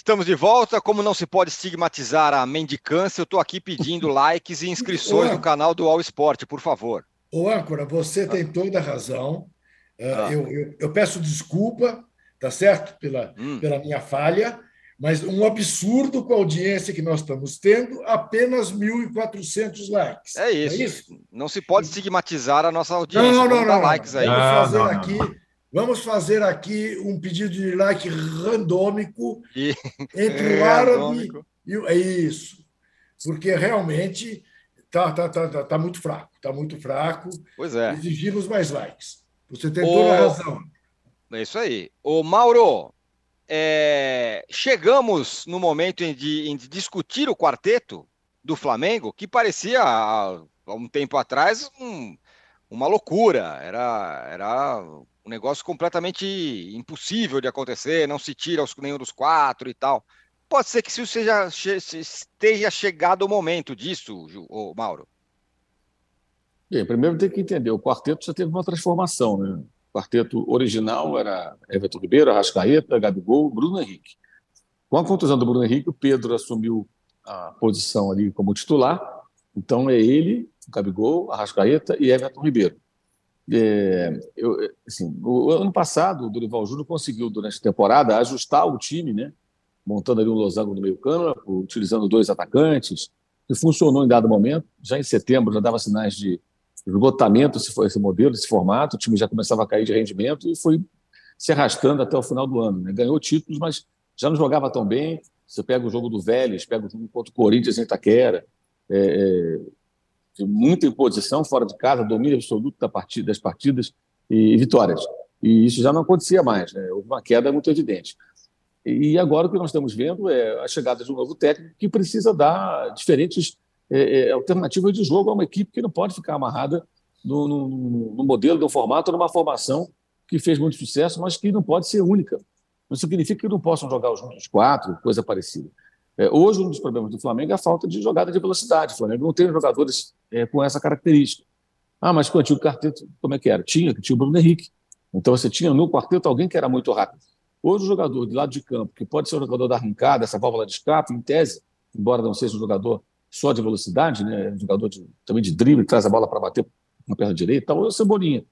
Estamos de volta. Como não se pode estigmatizar a mendicância, eu estou aqui pedindo likes e inscrições no canal do All Sport, por favor. Ô, âncora, você tem toda a razão. Ah. Eu, eu, eu, peço desculpa, tá certo? Pela, hum. pela minha falha, mas um absurdo com a audiência que nós estamos tendo, apenas 1.400 likes. É isso. é isso. Não se pode estigmatizar a nossa audiência. Não, não, não. não. likes aí. Vamos fazer não, aqui Vamos fazer aqui um pedido de like randômico e... entre o árabe e o. É isso. Porque realmente está tá, tá, tá, tá muito fraco. Está muito fraco. Pois é. Exigimos mais likes. Você tem toda a razão. É isso aí. Ô, Mauro, é... chegamos no momento em de, em discutir o quarteto do Flamengo, que parecia há um tempo atrás um, uma loucura. Era, era um negócio completamente impossível de acontecer, não se tira os, nenhum dos quatro e tal. Pode ser que isso seja, esteja chegado o momento disso, o Mauro. Bem, primeiro tem que entender, o quarteto já teve uma transformação, né? O quarteto original era Everton Ribeiro, Arrascaeta, Gabigol, Bruno Henrique. Com a contusão do Bruno Henrique, o Pedro assumiu a posição ali como titular. Então é ele, o Gabigol, Arrascaeta e Everton Ribeiro. É, eu, assim, o, ano passado, o Dorival Júnior conseguiu, durante a temporada, ajustar o time, né? montando ali um losango no meio campo, utilizando dois atacantes, que funcionou em dado momento. Já em setembro já dava sinais de esgotamento se for esse modelo, esse formato, o time já começava a cair de rendimento e foi se arrastando até o final do ano. Né? Ganhou títulos, mas já não jogava tão bem. Você pega o jogo do Vélez, pega o jogo contra o Corinthians em Itaquera, é, é, muita imposição fora de casa, domínio absoluto da partida, das partidas e, e, vitórias. E isso já não acontecia mais, né? houve uma queda muito evidente. E agora o que nós estamos vendo é a chegada de um novo técnico que precisa dar diferentes é, é, alternativas de jogo a uma equipe que não pode ficar amarrada no, no, no modelo, no formato, numa formação que fez muito sucesso, mas que não pode ser única. Não significa que não possam jogar os juntos quatro, coisa parecida. É, hoje, um dos problemas do Flamengo é a falta de jogada de velocidade. O Flamengo não tem jogadores é, com essa característica. Ah, mas com o antigo quarteto, como é que era? Tinha, tinha o Bruno Henrique. Então você tinha no quarteto alguém que era muito rápido. Hoje, o jogador de lado de campo, que pode ser o jogador da arrancada, essa válvula de escape, em tese, embora não seja um jogador só de velocidade, né? um jogador de, também de drible, traz a bola para bater na perna direita, é o Cebolinha.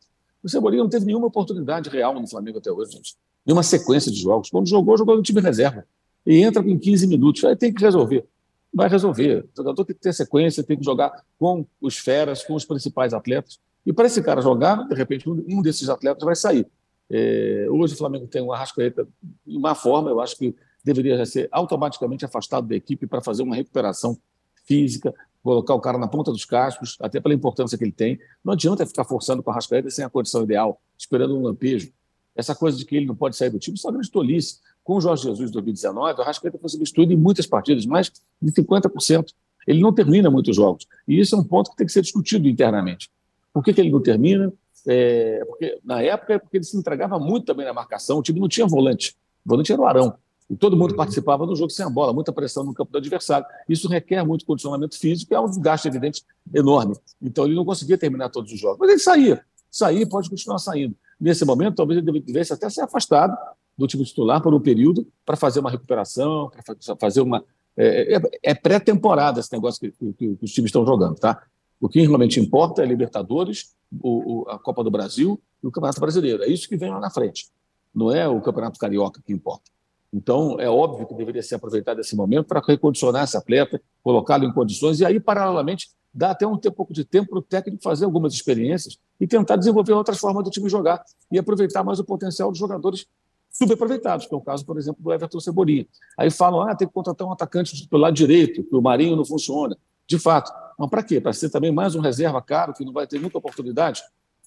O Cebolinha não teve nenhuma oportunidade real no Flamengo até hoje, gente. Nenhuma sequência de jogos. Quando jogou, jogou no time reserva e entra com 15 minutos. Aí tem que resolver. Vai resolver. O jogador tem que ter sequência, tem que jogar com os feras, com os principais atletas. E para esse cara jogar, de repente, um desses atletas vai sair. É, hoje o Flamengo tem um Arrascaeta de uma forma, eu acho que deveria ser automaticamente afastado da equipe para fazer uma recuperação física, colocar o cara na ponta dos cascos, até pela importância que ele tem. Não adianta ficar forçando com a Arrascaeta sem a condição ideal, esperando um lampejo. Essa coisa de que ele não pode sair do time, isso é uma grande tolice com o Jorge Jesus em 2019, o Arrascaeta foi substituído em muitas partidas, mais de 50%. Ele não termina muitos jogos. E isso é um ponto que tem que ser discutido internamente. Por que, que ele não termina? É, porque na época é porque ele se entregava muito também na marcação, o time não tinha volante. O volante era o Arão. E todo mundo participava do jogo sem a bola, muita pressão no campo do adversário. Isso requer muito condicionamento físico é um desgaste evidente enorme. Então ele não conseguia terminar todos os jogos. Mas ele saía. Saía e pode continuar saindo. Nesse momento, talvez ele devesse até ser afastado do time titular por um período para fazer uma recuperação, para fazer uma. É, é, é pré-temporada esse negócio que, que, que, os times estão jogando, tá? O que realmente importa é Libertadores, o, o, a Copa do Brasil e o Campeonato Brasileiro. É isso que vem lá na frente. Não é o Campeonato Carioca que importa. Então, é óbvio que deveria ser aproveitado esse momento para recondicionar esse atleta, colocá-lo em condições e aí, paralelamente, dar até um pouco de tempo para o técnico fazer algumas experiências e tentar desenvolver outras formas do time jogar e aproveitar mais o potencial dos jogadores subaproveitados, que é o caso, por exemplo, do Everton Cebolinha. Aí falam, ah, tem que contratar um atacante pelo lado direito, que o Marinho não funciona. De fato. Mas para quê? Para ser também mais um reserva caro, que não vai ter muita oportunidade?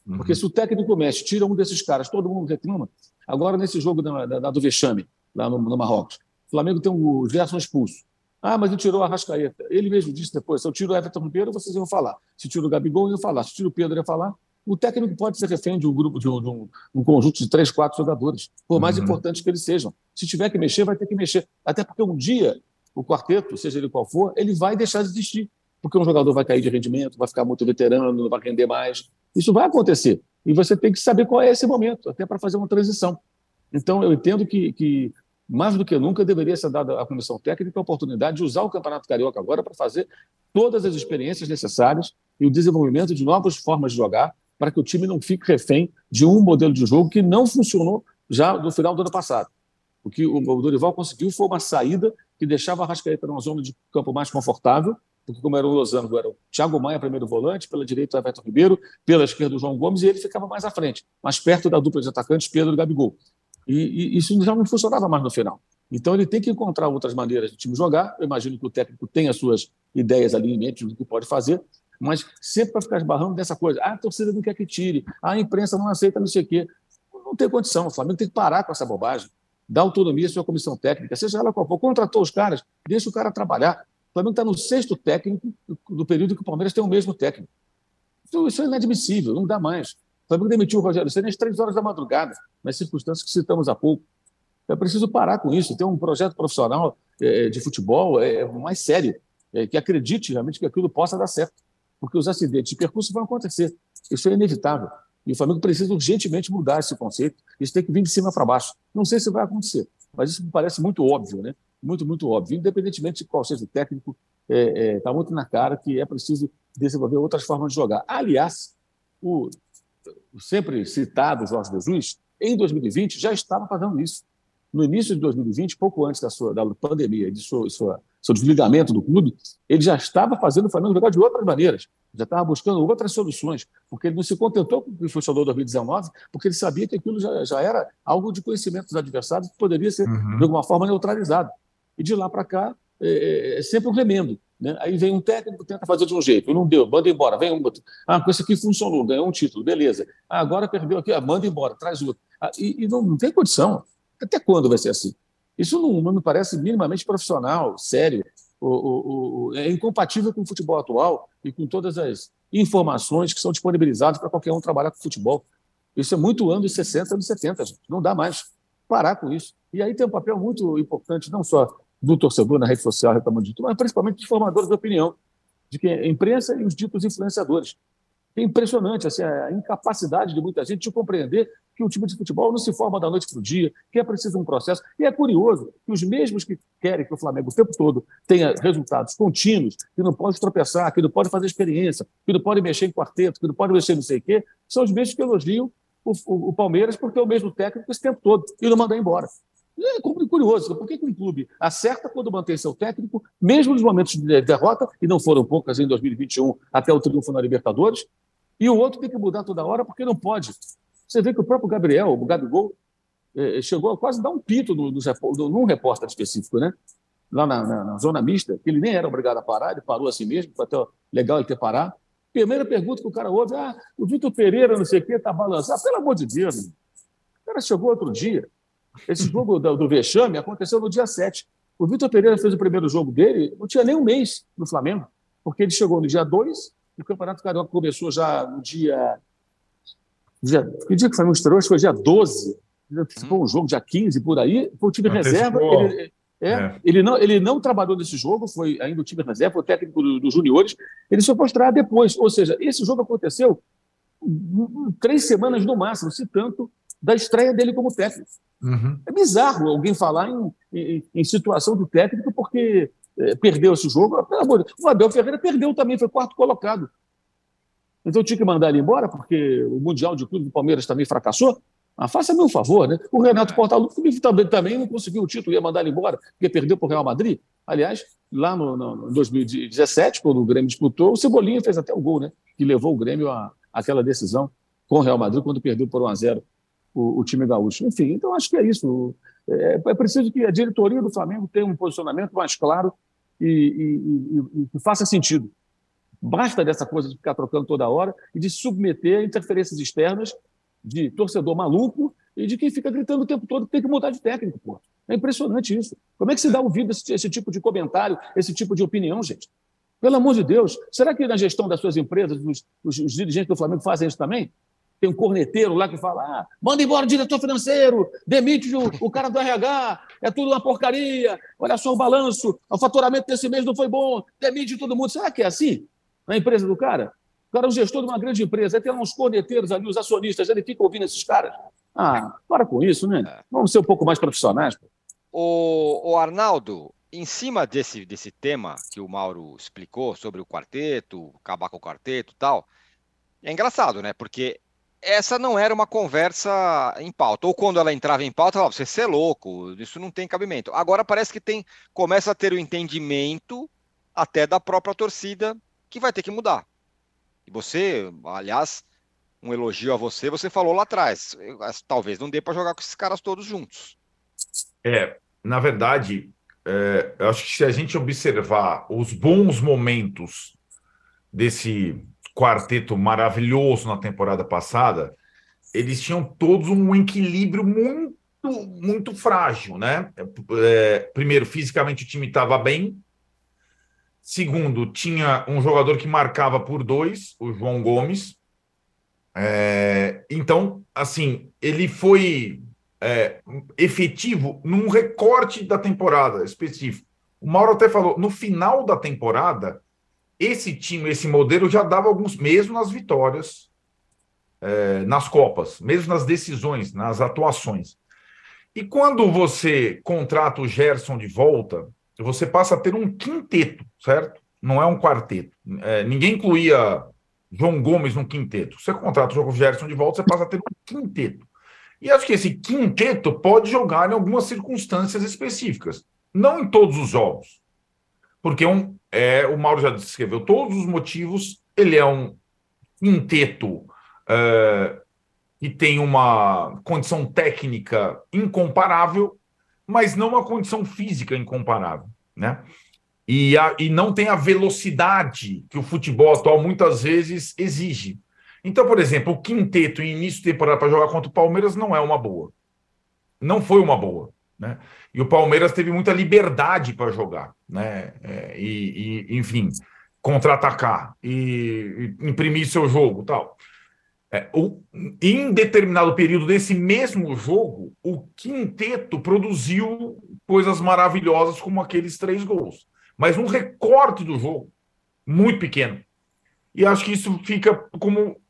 Uhum. Porque se o técnico mexe, tira um desses caras, todo mundo reclama. Agora, nesse jogo da, da, da do Vexame, lá no, no, Marrocos, o Flamengo tem o Gerson expulso. Ah, mas ele tirou a Rascaeta. Ele mesmo disse depois: se eu tiro o Everton Ribeiro, vocês iam falar. Se tiro o Gabigol, iam falar. Se tiro o Pedro, ia falar. O técnico pode ser refém de um grupo, de um, de um, um conjunto de três, quatro jogadores, por mais uhum. importantes que eles sejam. Se tiver que mexer, vai ter que mexer. Até porque um dia o quarteto, seja ele qual for, ele vai deixar de existir. Porque um jogador vai cair de rendimento, vai ficar muito veterano, não vai render mais. Isso vai acontecer. E você tem que saber qual é esse momento, até para fazer uma transição. Então, eu entendo que, que mais do que nunca deveria ser dada à comissão técnica a oportunidade de usar o Campeonato Carioca agora para fazer todas as experiências necessárias e o desenvolvimento de novas formas de jogar para que o time não fique refém de um modelo de jogo que não funcionou já no final do ano passado. O que o Dorival conseguiu foi uma saída que deixava a Rascaeta numa zona de campo mais confortável, porque como era o Losango, era o Thiago Maia, primeiro volante, pela direita o Everton Ribeiro, pela esquerda o João Gomes, e ele ficava mais à frente, mais perto da dupla de atacantes Pedro e Gabigol. E, e isso já não funcionava mais no final. Então ele tem que encontrar outras maneiras de time jogar. Eu imagino que o técnico tem as suas ideias ali em mente do que pode fazer, mas sempre para ficar esbarrando nessa coisa. Ah, a torcida não quer que tire, a imprensa não aceita não sei o quê. Não tem condição. O Flamengo tem que parar com essa bobagem. Dar autonomia à sua comissão técnica, seja ela qual for. Contratou os caras, deixa o cara trabalhar. O Flamengo está no sexto técnico do período que o Palmeiras tem o mesmo técnico. Isso é inadmissível, não dá mais. O Flamengo demitiu o Rogério Senna às três horas da madrugada, nas circunstâncias que citamos há pouco. É preciso parar com isso, ter um projeto profissional é, de futebol é, mais sério, é, que acredite realmente que aquilo possa dar certo porque os acidentes de percurso vão acontecer. Isso é inevitável. E o Flamengo precisa urgentemente mudar esse conceito. Isso tem que vir de cima para baixo. Não sei se vai acontecer, mas isso me parece muito óbvio, né? muito, muito óbvio. Independentemente de qual seja o técnico, está é, é, tá muito na cara que é preciso desenvolver outras formas de jogar. Aliás, o, o sempre citado Jorge Jesus, em 2020, já estava fazendo isso. No início de 2020, pouco antes da, sua, da pandemia, de sua, sua, seu desligamento do clube, ele já estava fazendo o Flamengo jogar de outras maneiras, já estava buscando outras soluções, porque ele não se contentou com o que funcionou em 2019, porque ele sabia que aquilo já, já era algo de conhecimento dos adversários que poderia ser, uhum. de alguma forma, neutralizado. E de lá para cá, é, é, é, sempre um remendo. Né? Aí vem um técnico, tenta fazer de um jeito, não deu, manda embora, vem um outro. Ah, com esse aqui funcionou, ganhou um título, beleza. Ah, agora perdeu aqui, ah, manda embora, traz outro. Ah, e, e não, não, tem condição. Até quando vai ser assim? Isso não, não me parece minimamente profissional, sério. O, o, o, é incompatível com o futebol atual e com todas as informações que são disponibilizadas para qualquer um trabalhar com futebol. Isso é muito anos 60, anos 70, gente. Não dá mais. Parar com isso. E aí tem um papel muito importante, não só do torcedor na rede social reclamando de tudo, mas principalmente dos formadores de opinião, de que a imprensa e os ditos influenciadores. É impressionante assim, a incapacidade de muita gente de compreender que o time de futebol não se forma da noite para o dia, que é preciso um processo. E é curioso que os mesmos que querem que o Flamengo o tempo todo tenha resultados contínuos, que não pode tropeçar, que não pode fazer experiência, que não pode mexer em quarteto, que não pode mexer não sei o quê, são os mesmos que elogiam o, o, o Palmeiras porque é o mesmo técnico esse tempo todo e não mandar embora. É curioso, por que, que um clube acerta quando mantém seu técnico, mesmo nos momentos de derrota, e não foram poucas em 2021 até o triunfo na Libertadores, e o outro tem que mudar toda hora porque não pode. Você vê que o próprio Gabriel, o Gabigol, eh, chegou a quase dar um pito no, no, num repórter específico, né? lá na, na, na, zona mista, que ele nem era obrigado a parar, ele parou assim mesmo, foi até legal ele ter parado. Primeira pergunta que o cara ouve, ah, o Vitor Pereira, não sei o quê, está balançando. Ah, pelo amor de Deus, o cara chegou outro dia, esse jogo do, do Vexame aconteceu no dia 7. O Vitor Pereira fez o primeiro jogo dele, não tinha nem um mês no Flamengo, porque ele chegou no dia 2, o Campeonato Carioca começou já no dia. Dia que dia que o Flamengo estreou? Acho que foi dia 12. Ele participou hum. um jogo dia 15 por aí, foi o time reserva. Ele, é, é. Ele, não, ele não trabalhou nesse jogo, foi ainda o time reserva, o técnico dos do juniores. Ele só foi estrear depois. Ou seja, esse jogo aconteceu três semanas no máximo, se tanto, da estreia dele como técnico. Uhum. É bizarro alguém falar em, em, em situação do técnico porque é, perdeu esse jogo. Pelo amor de Deus. O Abel Ferreira perdeu também, foi quarto colocado. Então tinha que mandar ele embora porque o Mundial de Clube do Palmeiras também fracassou. Ah, Faça-me um favor, né? O Renato Portaluppi também, também não conseguiu o título, ia mandar ele embora, porque perdeu para o Real Madrid. Aliás, lá no, no, 2017, quando o Grêmio disputou, o Cebolinha fez até o gol, né? Que levou o Grêmio à, àquela decisão com o Real Madrid, quando perdeu por 1 a 0 o, o time gaúcho. Enfim, então acho que é isso. É, é, preciso que a diretoria do Flamengo tenha um posicionamento mais claro e, e, e, e faça sentido. Basta dessa coisa de ficar trocando toda hora e de submeter a interferências externas de torcedor maluco e de quem fica gritando o tempo todo que tem que mudar de técnico, pô. É impressionante isso. Como é que se dá ouvido a esse, esse tipo de comentário, esse tipo de opinião, gente? Pelo amor de Deus, será que na gestão das suas empresas, os, os, os dirigentes do Flamengo fazem isso também? tem um corneteiro lá que fala: ah, manda embora o diretor financeiro, demite o, o, cara do RH, é tudo uma porcaria, olha só o balanço, o faturamento desse mês não foi bom, demite todo mundo. Será que é assim na empresa do cara? O cara é um gestor de uma grande empresa, aí tem uns corneteiros ali, os acionistas, ele fica ouvindo esses caras. Ah, para com isso, né? É. Vamos ser um pouco mais profissionais. O, o Arnaldo, em cima desse, desse tema que o Mauro explicou sobre o quarteto, acabar com o quarteto e tal, é engraçado, né? Porque essa não era uma conversa em pauta. Ou quando ela entrava em pauta, falava, você é louco, isso não tem cabimento. Agora parece que tem, começa a ter o entendimento até da própria torcida que vai ter que mudar. E você, aliás, um elogio a você, você falou lá atrás, talvez não dê para jogar com esses caras todos juntos. É, na verdade, é, eu acho que se a gente observar os bons momentos desse quarteto maravilhoso na temporada passada, eles tinham todos um equilíbrio muito, muito frágil, né? É, primeiro, fisicamente o time estava bem. Segundo, tinha um jogador que marcava por dois, o João Gomes. É, então, assim, ele foi é, efetivo num recorte da temporada específico. O Mauro até falou, no final da temporada, esse time, esse modelo já dava alguns, mesmo nas vitórias, é, nas Copas, mesmo nas decisões, nas atuações. E quando você contrata o Gerson de volta, você passa a ter um quinteto, certo? Não é um quarteto. É, ninguém incluía João Gomes no quinteto. Você contrata o Gerson de volta, você passa a ter um quinteto. E acho que esse quinteto pode jogar em algumas circunstâncias específicas, não em todos os jogos. Porque um, é, o Mauro já descreveu todos os motivos, ele é um quinteto é, que tem uma condição técnica incomparável, mas não uma condição física incomparável. Né? E, a, e não tem a velocidade que o futebol atual muitas vezes exige. Então, por exemplo, o quinteto em início de temporada para jogar contra o Palmeiras não é uma boa. Não foi uma boa. Né? E o Palmeiras teve muita liberdade para jogar. Né? É, e, e, enfim, contra-atacar e, e, imprimir seu jogo tal. É, o, em determinado período desse mesmo jogo, o quinteto produziu coisas maravilhosas como aqueles três gols mas um recorte do jogo muito pequeno. E acho que isso fica como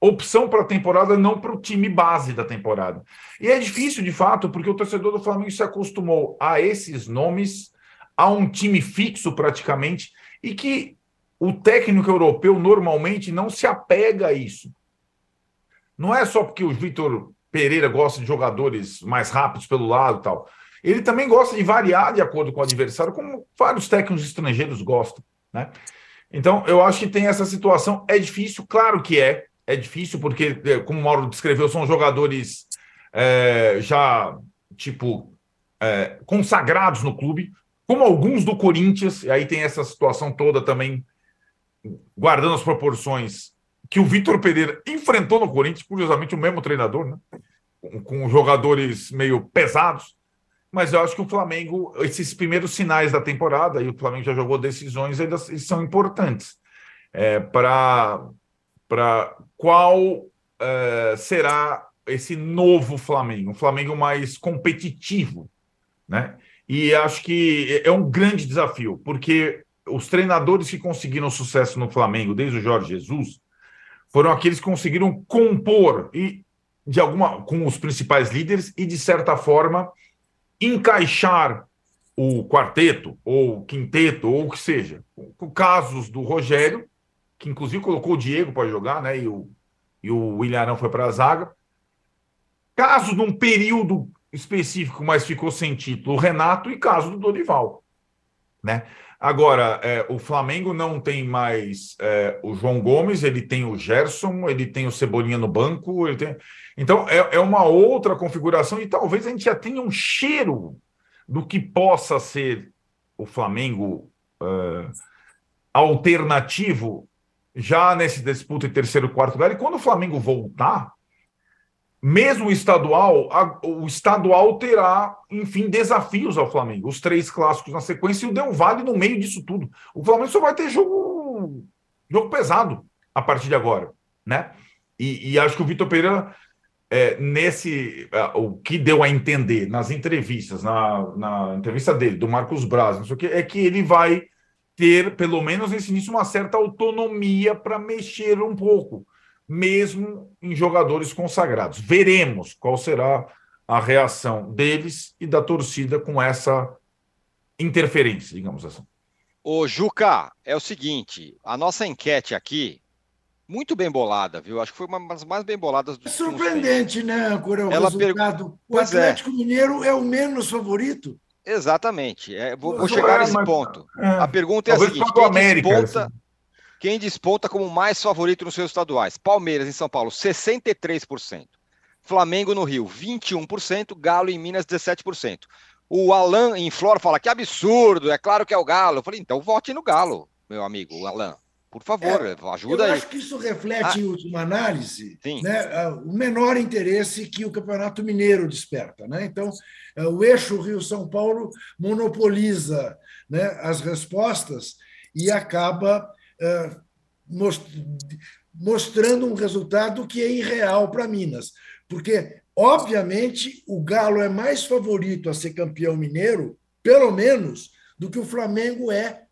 opção para a temporada, não para o time base da temporada. E é difícil, de fato, porque o torcedor do Flamengo se acostumou a esses nomes, a um time fixo praticamente, e que o técnico europeu normalmente não se apega a isso. Não é só porque o Vitor Pereira gosta de jogadores mais rápidos pelo lado e tal. Ele também gosta de variar de acordo com o adversário, como vários técnicos estrangeiros gostam. Né? Então, eu acho que tem essa situação. É difícil, claro que é. É difícil, porque, é, como o Mauro descreveu, são jogadores é, já, tipo, é, consagrados no clube, como alguns do Corinthians, e aí tem essa situação toda também, guardando as proporções, que o Vitor Pereira enfrentou no Corinthians, curiosamente o mesmo treinador, né? com, com jogadores meio pesados mas eu acho que o Flamengo, esses primeiros sinais da temporada, e o Flamengo já jogou decisões, ainda são importantes. É, para qual é, será esse novo Flamengo, um Flamengo mais competitivo, né? E acho que é um grande desafio, porque os treinadores que conseguiram sucesso no Flamengo, desde o Jorge Jesus, foram aqueles que conseguiram compor e de alguma com os principais líderes e de certa forma encaixar o quarteto, ou quinteto, ou o que seja. Com casos do Rogério, que inclusive colocou o Diego para jogar, né? E o, e o William foi para a zaga. Casos num período específico, mas ficou sem título, o Renato, e caso do Dorival. Né? Agora, é, o Flamengo não tem mais é, o João Gomes, ele tem o Gerson, ele tem o Cebolinha no banco, tem. Então, é, é uma outra configuração e talvez a gente já tenha um cheiro do que possa ser o Flamengo uh, alternativo já nesse disputa em terceiro e quarto lugar. E quando o Flamengo voltar, mesmo o estadual, a, o estadual terá, enfim, desafios ao Flamengo. Os três clássicos na sequência e o Del Valle no meio disso tudo. O Flamengo só vai ter jogo, jogo pesado a partir de agora, né? E, e acho que o Vitor Pereira é, nesse uh, o que deu a entender nas entrevistas, na, na entrevista dele, do Marcos Braz, não sei o que, é que ele vai ter, pelo menos nesse início, uma certa autonomia para mexer um pouco, mesmo em jogadores consagrados. Veremos qual será a reação deles e da torcida com essa interferência, digamos assim. Ô, Juca, é o seguinte: a nossa enquete aqui muito bem bolada, viu? Acho que foi uma das mais bem boladas do É surpreendente, né, Ancora? O Ela resultado. O Pois é. Atlético Mineiro é o menos favorito. Exatamente. É, vou, vou chegar é, nesse mas- ponto. É, A pergunta é a talvez seguinte: contra o quem América, desponta, assim. Quem desponta como mais favorito nos seus estaduais? Palmeiras em São Paulo, 63%. Flamengo no Rio, 21%. Galo em Minas, 17%. O Alan em Flora fala que absurdo, é claro que é o Galo. Eu falei, então vote no Galo, meu amigo Alan. Por favor, ajuda Eu aí. acho que isso reflete, em última análise, né, o menor interesse que o Campeonato Mineiro desperta. Né? Então, eh, o eixo Rio-São Paulo monopoliza né, as respostas e acaba mostrando um resultado que é irreal para Minas. Porque, obviamente, o Galo é mais favorito a ser campeão mineiro, pelo menos, do que o Flamengo é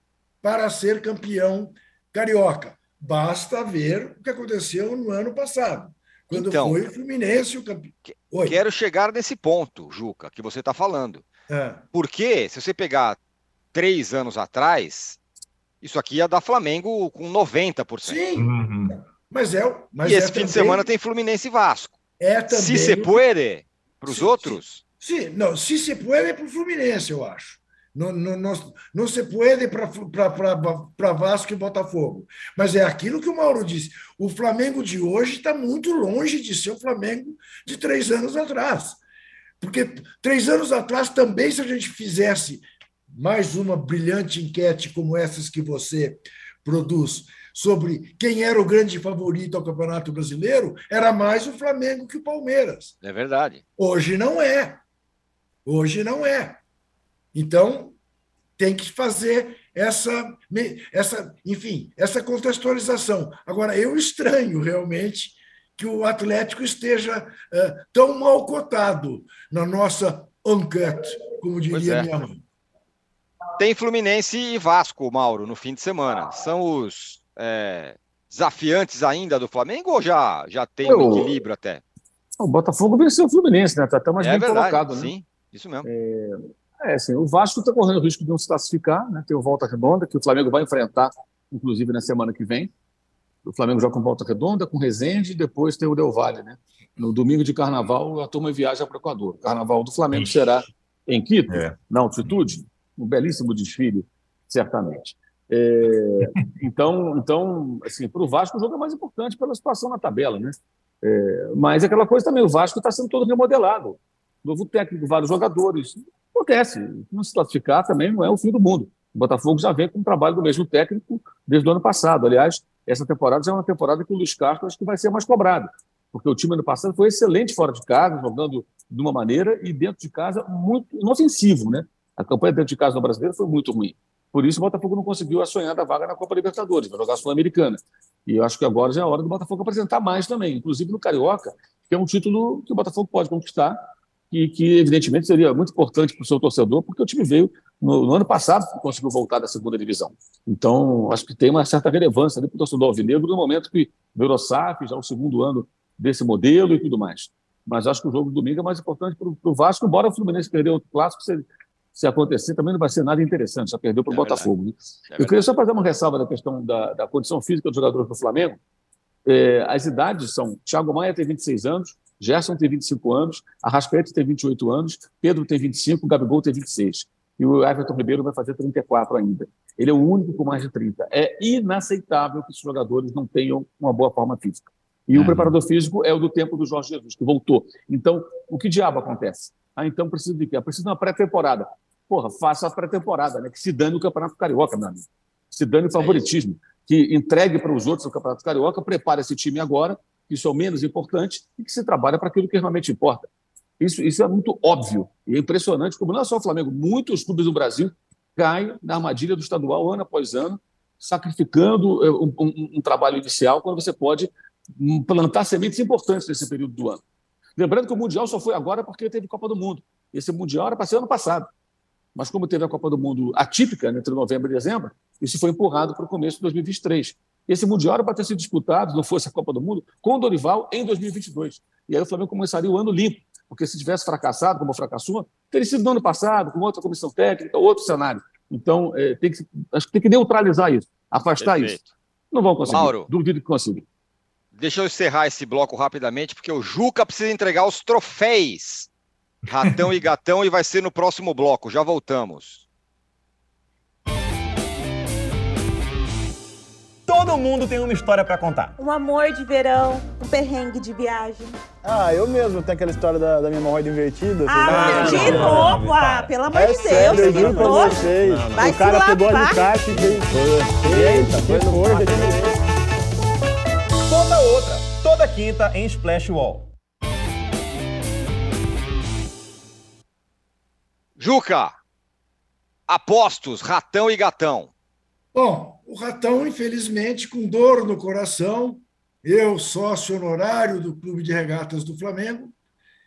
para ser campeão carioca. Basta ver o que aconteceu no ano passado. Quando então, foi o Fluminense o campeão. Quero chegar nesse ponto, Juca, que você está falando. É. Porque, se você pegar três anos atrás, isso aqui ia dar Flamengo com 90%. Sim, uhum. mas é. Mas e é esse fim de semana tem Fluminense e Vasco. É também. Se se puede, para os outros? Sim, não, se se puede para o Fluminense, eu acho. Não, não, não, não se puede para Vasco e Botafogo. Mas é aquilo que o Mauro disse. O Flamengo de hoje está muito longe de ser o Flamengo de três anos atrás. Porque três anos atrás também, se a gente fizesse mais uma brilhante enquete como essas que você produz sobre quem era o grande favorito ao Campeonato Brasileiro, era mais o Flamengo que o Palmeiras. É verdade. Hoje não é. Hoje não é. Então, tem que fazer essa, essa, enfim, essa contextualização. Agora, eu estranho realmente que o Atlético esteja uh, tão mal cotado na nossa enquete, como diria é. minha mãe. Tem Fluminense e Vasco, Mauro, no fim de semana. São os é, desafiantes ainda do Flamengo ou já, já tem um equilíbrio até? O Botafogo venceu o Fluminense, né? Está até mais é bem verdade, colocado, né? Sim, isso mesmo. É, é assim, o Vasco está correndo o risco de não se classificar, né? Tem o Volta Redonda, que o Flamengo vai enfrentar, inclusive, na semana que vem. O Flamengo joga com Volta Redonda, com Resende, e depois tem o Del Valle, né? No domingo de carnaval, a turma viaja para o Equador. O carnaval do Flamengo Ixi. será em Quito, é. na altitude, um belíssimo desfile, certamente. É, então, então, assim, para o Vasco o jogo é mais importante pela situação na tabela, né? É, mas aquela coisa também, o Vasco está sendo todo remodelado. Novo técnico, vários jogadores. Acontece, não se classificar também não é o fim do mundo. O Botafogo já vem com o trabalho do mesmo técnico desde o ano passado. Aliás, essa temporada já é uma temporada que o Luiz Castro acho que vai ser mais cobrado, porque o time ano passado foi excelente fora de casa, jogando de uma maneira e dentro de casa muito inofensivo, né? A campanha dentro de casa no brasileiro foi muito ruim. Por isso o Botafogo não conseguiu a sonhada vaga na Copa Libertadores, vai jogar Sul-Americana. E eu acho que agora já é a hora do Botafogo apresentar mais também, inclusive no Carioca, que é um título que o Botafogo pode conquistar e que, evidentemente, seria muito importante para o seu torcedor, porque o time veio no, no ano passado conseguiu voltar da segunda divisão. Então, acho que tem uma certa relevância para o torcedor alvinegro no momento que o Eurosaf, já é o segundo ano desse modelo e tudo mais. Mas acho que o jogo do domingo é mais importante para o Vasco, embora o Fluminense perdeu outro clássico, se acontecer, também não vai ser nada interessante, já perdeu para o é Botafogo. Né? É eu queria só fazer uma ressalva da questão da, da condição física dos jogadores do Flamengo. É, as idades são: Thiago Maia tem 26 anos, Gerson tem 25 anos, Arrascaeta tem 28 anos, Pedro tem 25, Gabigol tem 26. E o Everton Ribeiro vai fazer 34 ainda. Ele é o único com mais de 30. É inaceitável que os jogadores não tenham uma boa forma física. E uhum. o preparador físico é o do tempo do Jorge Jesus, que voltou. Então, o que diabo acontece? Ah, então precisa de quê? Precisa de uma pré-temporada porra, faça a pré-temporada, né? Que se dane o Campeonato Carioca, meu amigo. Se dane o é favoritismo. que entregue para os outros o Campeonato Carioca, prepare esse time agora, isso é o menos importante, e que se trabalha para aquilo que realmente importa. Isso, isso é muito óbvio e é impressionante, como não é só o Flamengo, muitos clubes do Brasil caem na armadilha do estadual ano após ano, sacrificando eh, um, um, um trabalho inicial quando você pode hum, plantar sementes importantes nesse período do ano. Lembrando que o Mundial só foi agora porque teve Copa do Mundo. Esse Mundial era para ser ano passado. Mas como teve a Copa do Mundo atípica né, entre novembro e dezembro, isso foi empurrado para o começo de 2023. Esse Mundial era para ter sido disputado, não fosse a Copa do Mundo, com o Dorival em 2022. E aí o Flamengo começaria o ano limpo, porque se tivesse fracassado, como fracassou, teria sido no ano passado, com outra comissão técnica, outro cenário. Então, é, tem que, acho que tem que neutralizar isso, afastar Perfeito. isso. Não vão conseguir. Mauro, duvido que consigam. Deixa eu encerrar esse bloco rapidamente, porque o Juca precisa entregar os troféus Ratão e Gatão e vai ser no próximo bloco. Já voltamos. Todo mundo tem uma história para contar. Um amor de verão, um perrengue de viagem. Ah, eu mesmo tenho aquela história da, da minha hemorroida invertida. Ah, de não, novo? Não, ah, pelo amor é de sério, Deus, eu juro pra vocês. Vai o cara pegou a alicate e fez... Eita, que força. Conta outra, toda quinta em Splash Wall. Juca, apostos, ratão e gatão. Bom, o ratão, infelizmente, com dor no coração, eu, sócio honorário do Clube de Regatas do Flamengo,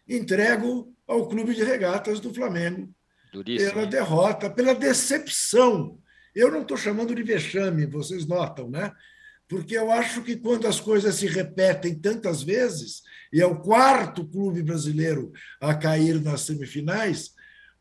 entrego ao Clube de Regatas do Flamengo Duríssimo. pela derrota, pela decepção. Eu não estou chamando de vexame, vocês notam, né? Porque eu acho que quando as coisas se repetem tantas vezes, e é o quarto clube brasileiro a cair nas semifinais,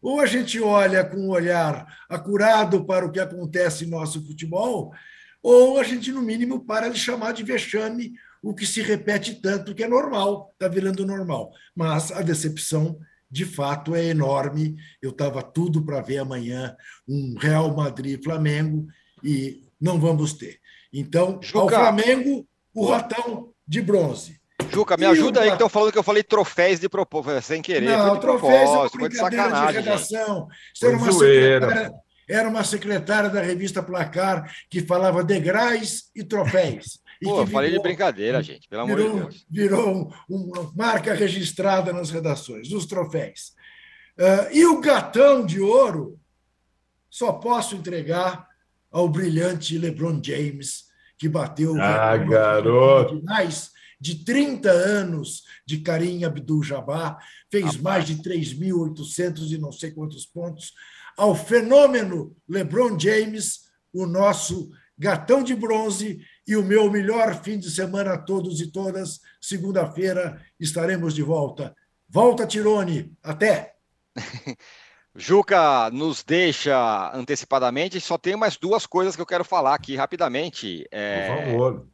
ou a gente olha com um olhar acurado para o que acontece em nosso futebol, ou a gente, no mínimo, para de chamar de vexame o que se repete tanto, que é normal, está virando normal. Mas a decepção, de fato, é enorme. Eu estava tudo para ver amanhã um Real Madrid-Flamengo e não vamos ter. Então, Juca. ao Flamengo, o ratão de bronze. Juca, me ajuda aí, que estão falando que eu falei troféus de propósito, sem querer. Não, troféus é uma de sacanagem, de redação. Isso era uma, secretária, era uma secretária da revista Placar que falava degraus e troféus. Pô, virou, falei de brincadeira, gente, pelo virou, amor de Deus. Virou uma marca registrada nas redações, os troféus. Uh, e o gatão de ouro só posso entregar ao brilhante LeBron James, que bateu ah, garoto. finais de 30 anos de Karim Abdul-Jabbar, fez mais de 3.800 e não sei quantos pontos, ao fenômeno LeBron James, o nosso gatão de bronze e o meu melhor fim de semana a todos e todas. Segunda-feira estaremos de volta. Volta, Tirone. Até! Juca nos deixa antecipadamente, só tem mais duas coisas que eu quero falar aqui rapidamente. É... Por favor.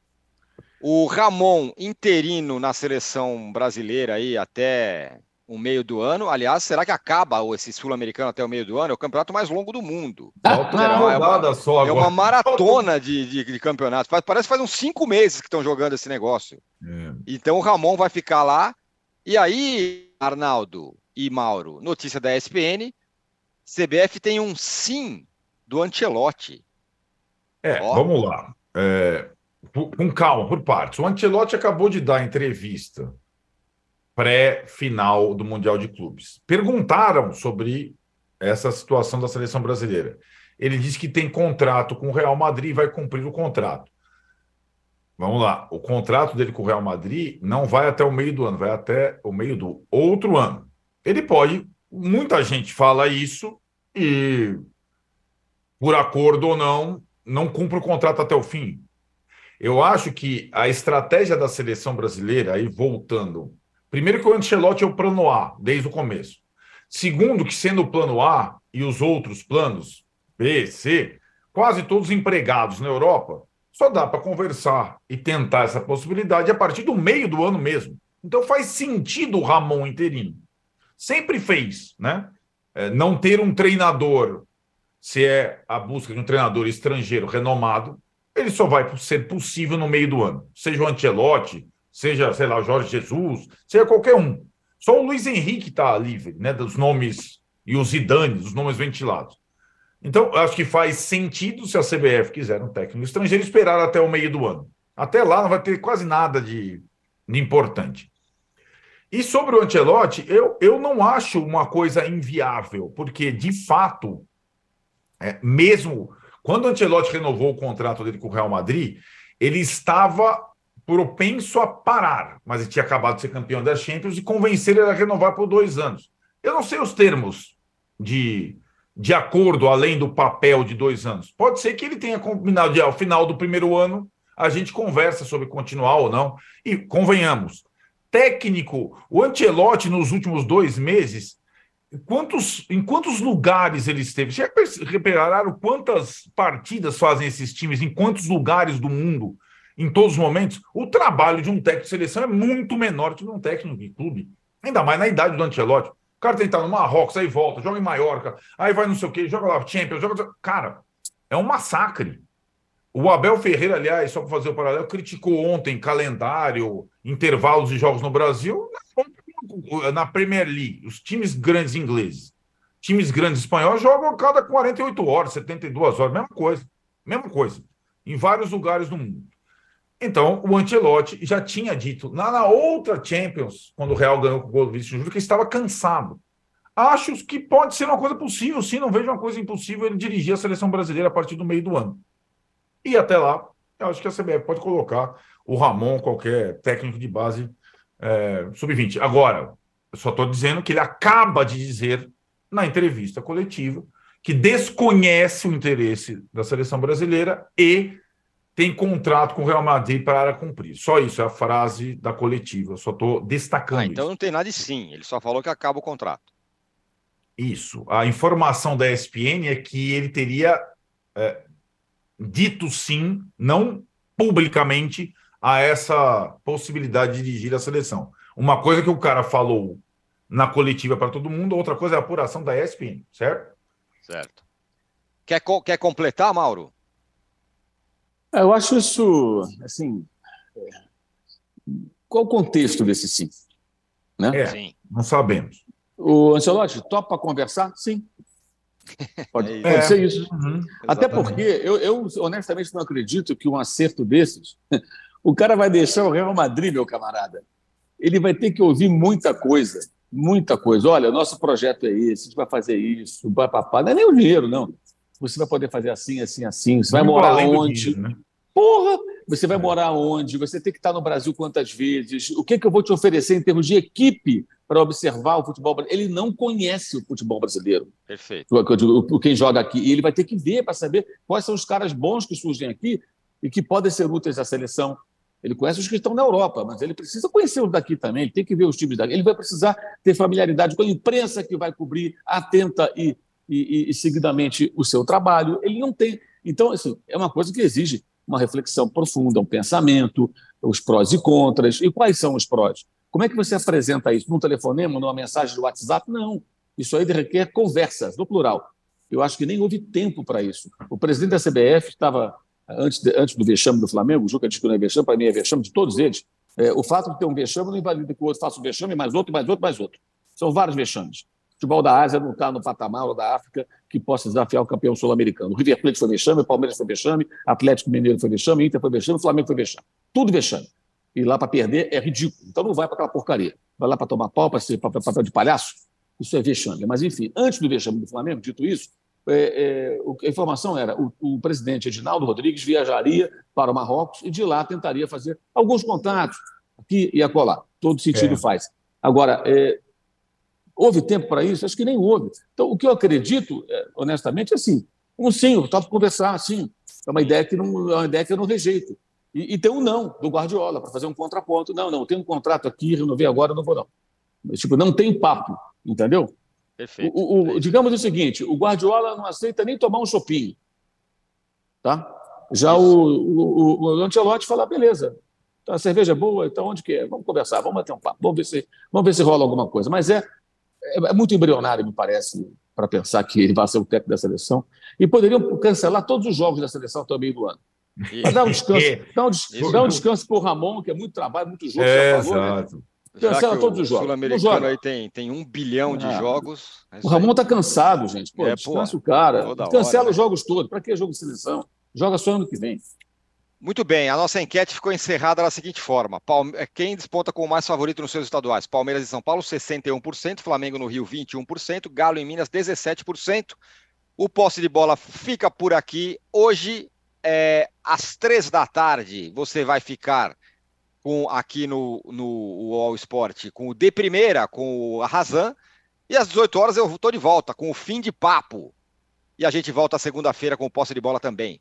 O Ramon interino na seleção brasileira aí até o meio do ano. Aliás, será que acaba esse sul-americano até o meio do ano? É o campeonato mais longo do mundo. Falta uma é, uma, só é uma maratona de, de, de campeonato. Parece que faz uns cinco meses que estão jogando esse negócio. É. Então o Ramon vai ficar lá. E aí, Arnaldo e Mauro, notícia da ESPN, CBF tem um sim do Ancelotti. É, Ó. vamos lá. É, com calma, por partes. O Ancelotti acabou de dar entrevista pré-final do Mundial de Clubes. Perguntaram sobre essa situação da seleção brasileira. Ele disse que tem contrato com o Real Madrid e vai cumprir o contrato. Vamos lá. O contrato dele com o Real Madrid não vai até o meio do ano, vai até o meio do outro ano. Ele pode muita gente fala isso e, por acordo ou não, não cumpre o contrato até o fim. Eu acho que a estratégia da seleção brasileira, aí voltando, primeiro que o Ancelotti é o plano A, desde o começo. Segundo, que sendo o plano A e os outros planos, B, C, quase todos empregados na Europa, só dá para conversar e tentar essa possibilidade a partir do meio do ano mesmo. Então faz sentido o Ramon interino sempre fez, né? É, não ter um treinador, se é a busca de um treinador estrangeiro renomado, ele só vai ser possível no meio do ano. Seja o Ancelotti, seja, sei lá, o Jorge Jesus, seja qualquer um. Só o Luiz Henrique está livre, né? Dos nomes e os Zidane, dos nomes ventilados. Então, acho que faz sentido se a CBF quiser um técnico estrangeiro esperar até o meio do ano. Até lá não vai ter quase nada de, de importante. E sobre o Ancelotti, eu, eu não acho uma coisa inviável, porque, de fato, é, mesmo quando o Ancelotti renovou o contrato dele com o Real Madrid, ele estava propenso a parar, mas ele tinha acabado de ser campeão da Champions e convencer ele a renovar por dois anos. Eu não sei os termos de, de acordo além do papel de dois anos. Pode ser que ele tenha combinado de ao final do primeiro ano a gente conversa sobre continuar ou não. E convenhamos, técnico, o Ancelotti nos últimos dois meses, quantos, em quantos lugares ele esteve? Já repararam quantas partidas fazem esses times, em quantos lugares do mundo, em todos os momentos? O trabalho de um técnico de seleção é muito menor que de um técnico de clube, ainda mais na idade do Ancelotti. O cara tem que estar no Marrocos, aí volta, joga em Maiorca, aí vai não sei o quê, joga lá Champions, joga. Cara, é um massacre. O Abel Ferreira, aliás, só para fazer o paralelo, criticou ontem calendário, intervalos de jogos no Brasil, na Premier League, os times grandes ingleses, times grandes espanhóis jogam cada 48 horas, 72 horas, mesma coisa, mesma coisa, em vários lugares do mundo. Então, o Ancelotti já tinha dito na, na outra Champions, quando o Real ganhou com o gol do Vinícius Júnior, que estava cansado. Acho que pode ser uma coisa possível, sim, não vejo uma coisa impossível ele dirigir a seleção brasileira a partir do meio do ano. E até lá, eu acho que a CBF pode colocar o Ramon, qualquer técnico de base é, sub-20. Agora, eu só estou dizendo que ele acaba de dizer na entrevista coletiva que desconhece o interesse da seleção brasileira e tem contrato com o Real Madrid para cumprir. Só isso, é a frase da coletiva. Eu só estou destacando. Ah, então isso. não tem nada de sim, ele só falou que acaba o contrato. Isso. A informação da ESPN é que ele teria é, dito sim, não publicamente, a essa possibilidade de dirigir a seleção. Uma coisa que o cara falou na coletiva para todo mundo, outra coisa é a apuração da ESPN, certo? Certo. Quer, quer completar, Mauro? É, eu acho isso, assim, qual o contexto desse sim? Né? É, sim. não sabemos. O Ancelotti, topa conversar? Sim. Pode, é, pode ser isso. Uhum, Até porque eu, eu, honestamente não acredito que um acerto desses, o cara vai deixar o Real Madrid, meu camarada. Ele vai ter que ouvir muita coisa, muita coisa. Olha, nosso projeto é esse, a gente vai fazer isso, papapá. Não é nem o dinheiro, não. Você vai poder fazer assim, assim, assim. Você vai morar onde? Dinheiro, né? Porra! Você vai morar onde? Você tem que estar no Brasil quantas vezes? O que, que eu vou te oferecer em termos de equipe para observar o futebol brasileiro? Ele não conhece o futebol brasileiro. Perfeito. O, quem joga aqui. E ele vai ter que ver para saber quais são os caras bons que surgem aqui e que podem ser úteis à seleção. Ele conhece os que estão na Europa, mas ele precisa conhecer os daqui também, ele tem que ver os times daqui. Ele vai precisar ter familiaridade com a imprensa que vai cobrir atenta e, e, e seguidamente o seu trabalho. Ele não tem. Então, assim, é uma coisa que exige uma reflexão profunda, um pensamento, os prós e contras. E quais são os prós? Como é que você apresenta isso? Num telefonema, numa mensagem do WhatsApp? Não. Isso aí requer conversas, no plural. Eu acho que nem houve tempo para isso. O presidente da CBF estava, antes, de, antes do vexame do Flamengo, o Juca disse que não é vexame, para mim é vexame de todos eles. É, o fato de ter um vexame não invalida que o outro faça um vexame, mais outro, mais outro, mais outro. São vários vexames futebol da Ásia não está no patamar ou da África que possa desafiar o campeão sul-americano. O River Plate foi vexame, o Palmeiras foi vexame, Atlético Mineiro foi vexame, Inter foi vexame, Flamengo foi vexame. Tudo vexame. E lá para perder é ridículo. Então não vai para aquela porcaria. Vai lá para tomar pau, para ser papel de palhaço. Isso é vexame. Mas, enfim, antes do vexame do Flamengo, dito isso, é, é, a informação era o, o presidente Edinaldo Rodrigues viajaria para o Marrocos e de lá tentaria fazer alguns contatos aqui e acolá. Todo sentido é. faz. Agora, é, Houve tempo para isso? Acho que nem houve. Então, o que eu acredito, é, honestamente, é assim: um sim, eu topo conversar, sim. É uma ideia que, não, é uma ideia que eu não rejeito. E, e tem um não do Guardiola, para fazer um contraponto. Não, não, tem um contrato aqui, renovei agora, não vou não. Tipo, não tem papo, entendeu? Perfeito, o, o, digamos o seguinte: o Guardiola não aceita nem tomar um chopinho. Tá? Já o, o, o Ancelotti fala, beleza, a cerveja é boa, então onde que é? Vamos conversar, vamos bater um papo, vamos ver se, vamos ver se rola alguma coisa. Mas é é, é muito embrionário, me parece, para pensar que ele vai ser o técnico da seleção. E poderiam cancelar todos os jogos da seleção até o meio do ano. Mas dá um descanso, dá um, des dá um descanso para o Ramon, que é muito trabalho, muito jogo. É, falou, né? exato. Né? Cancela todos os jogos. O sul-americano aí tem, tem um bilhão de ah, jogos. É o Ramon está cansado, gente. Pô, é, descansa pô, o cara. Cancela hora, os né? jogos todos. Para que jogo de seleção? Joga só ano que vem. Muito bem, a nossa enquete ficou encerrada da seguinte forma: é, quem desponta como mais favorito nos seus estaduais? Palmeiras em São Paulo, 61%, Flamengo no Rio, 21%, Galo em Minas, 17%. O posse de bola fica por aqui. Hoje, é, às três da tarde, você vai ficar com aqui no, no All Sport com o de primeira, com o Arrasan. E às 18 horas eu estou de volta com o fim de papo. E a gente volta segunda-feira com o posse de bola também.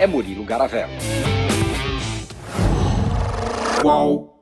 é Murilo Garavello. Qual?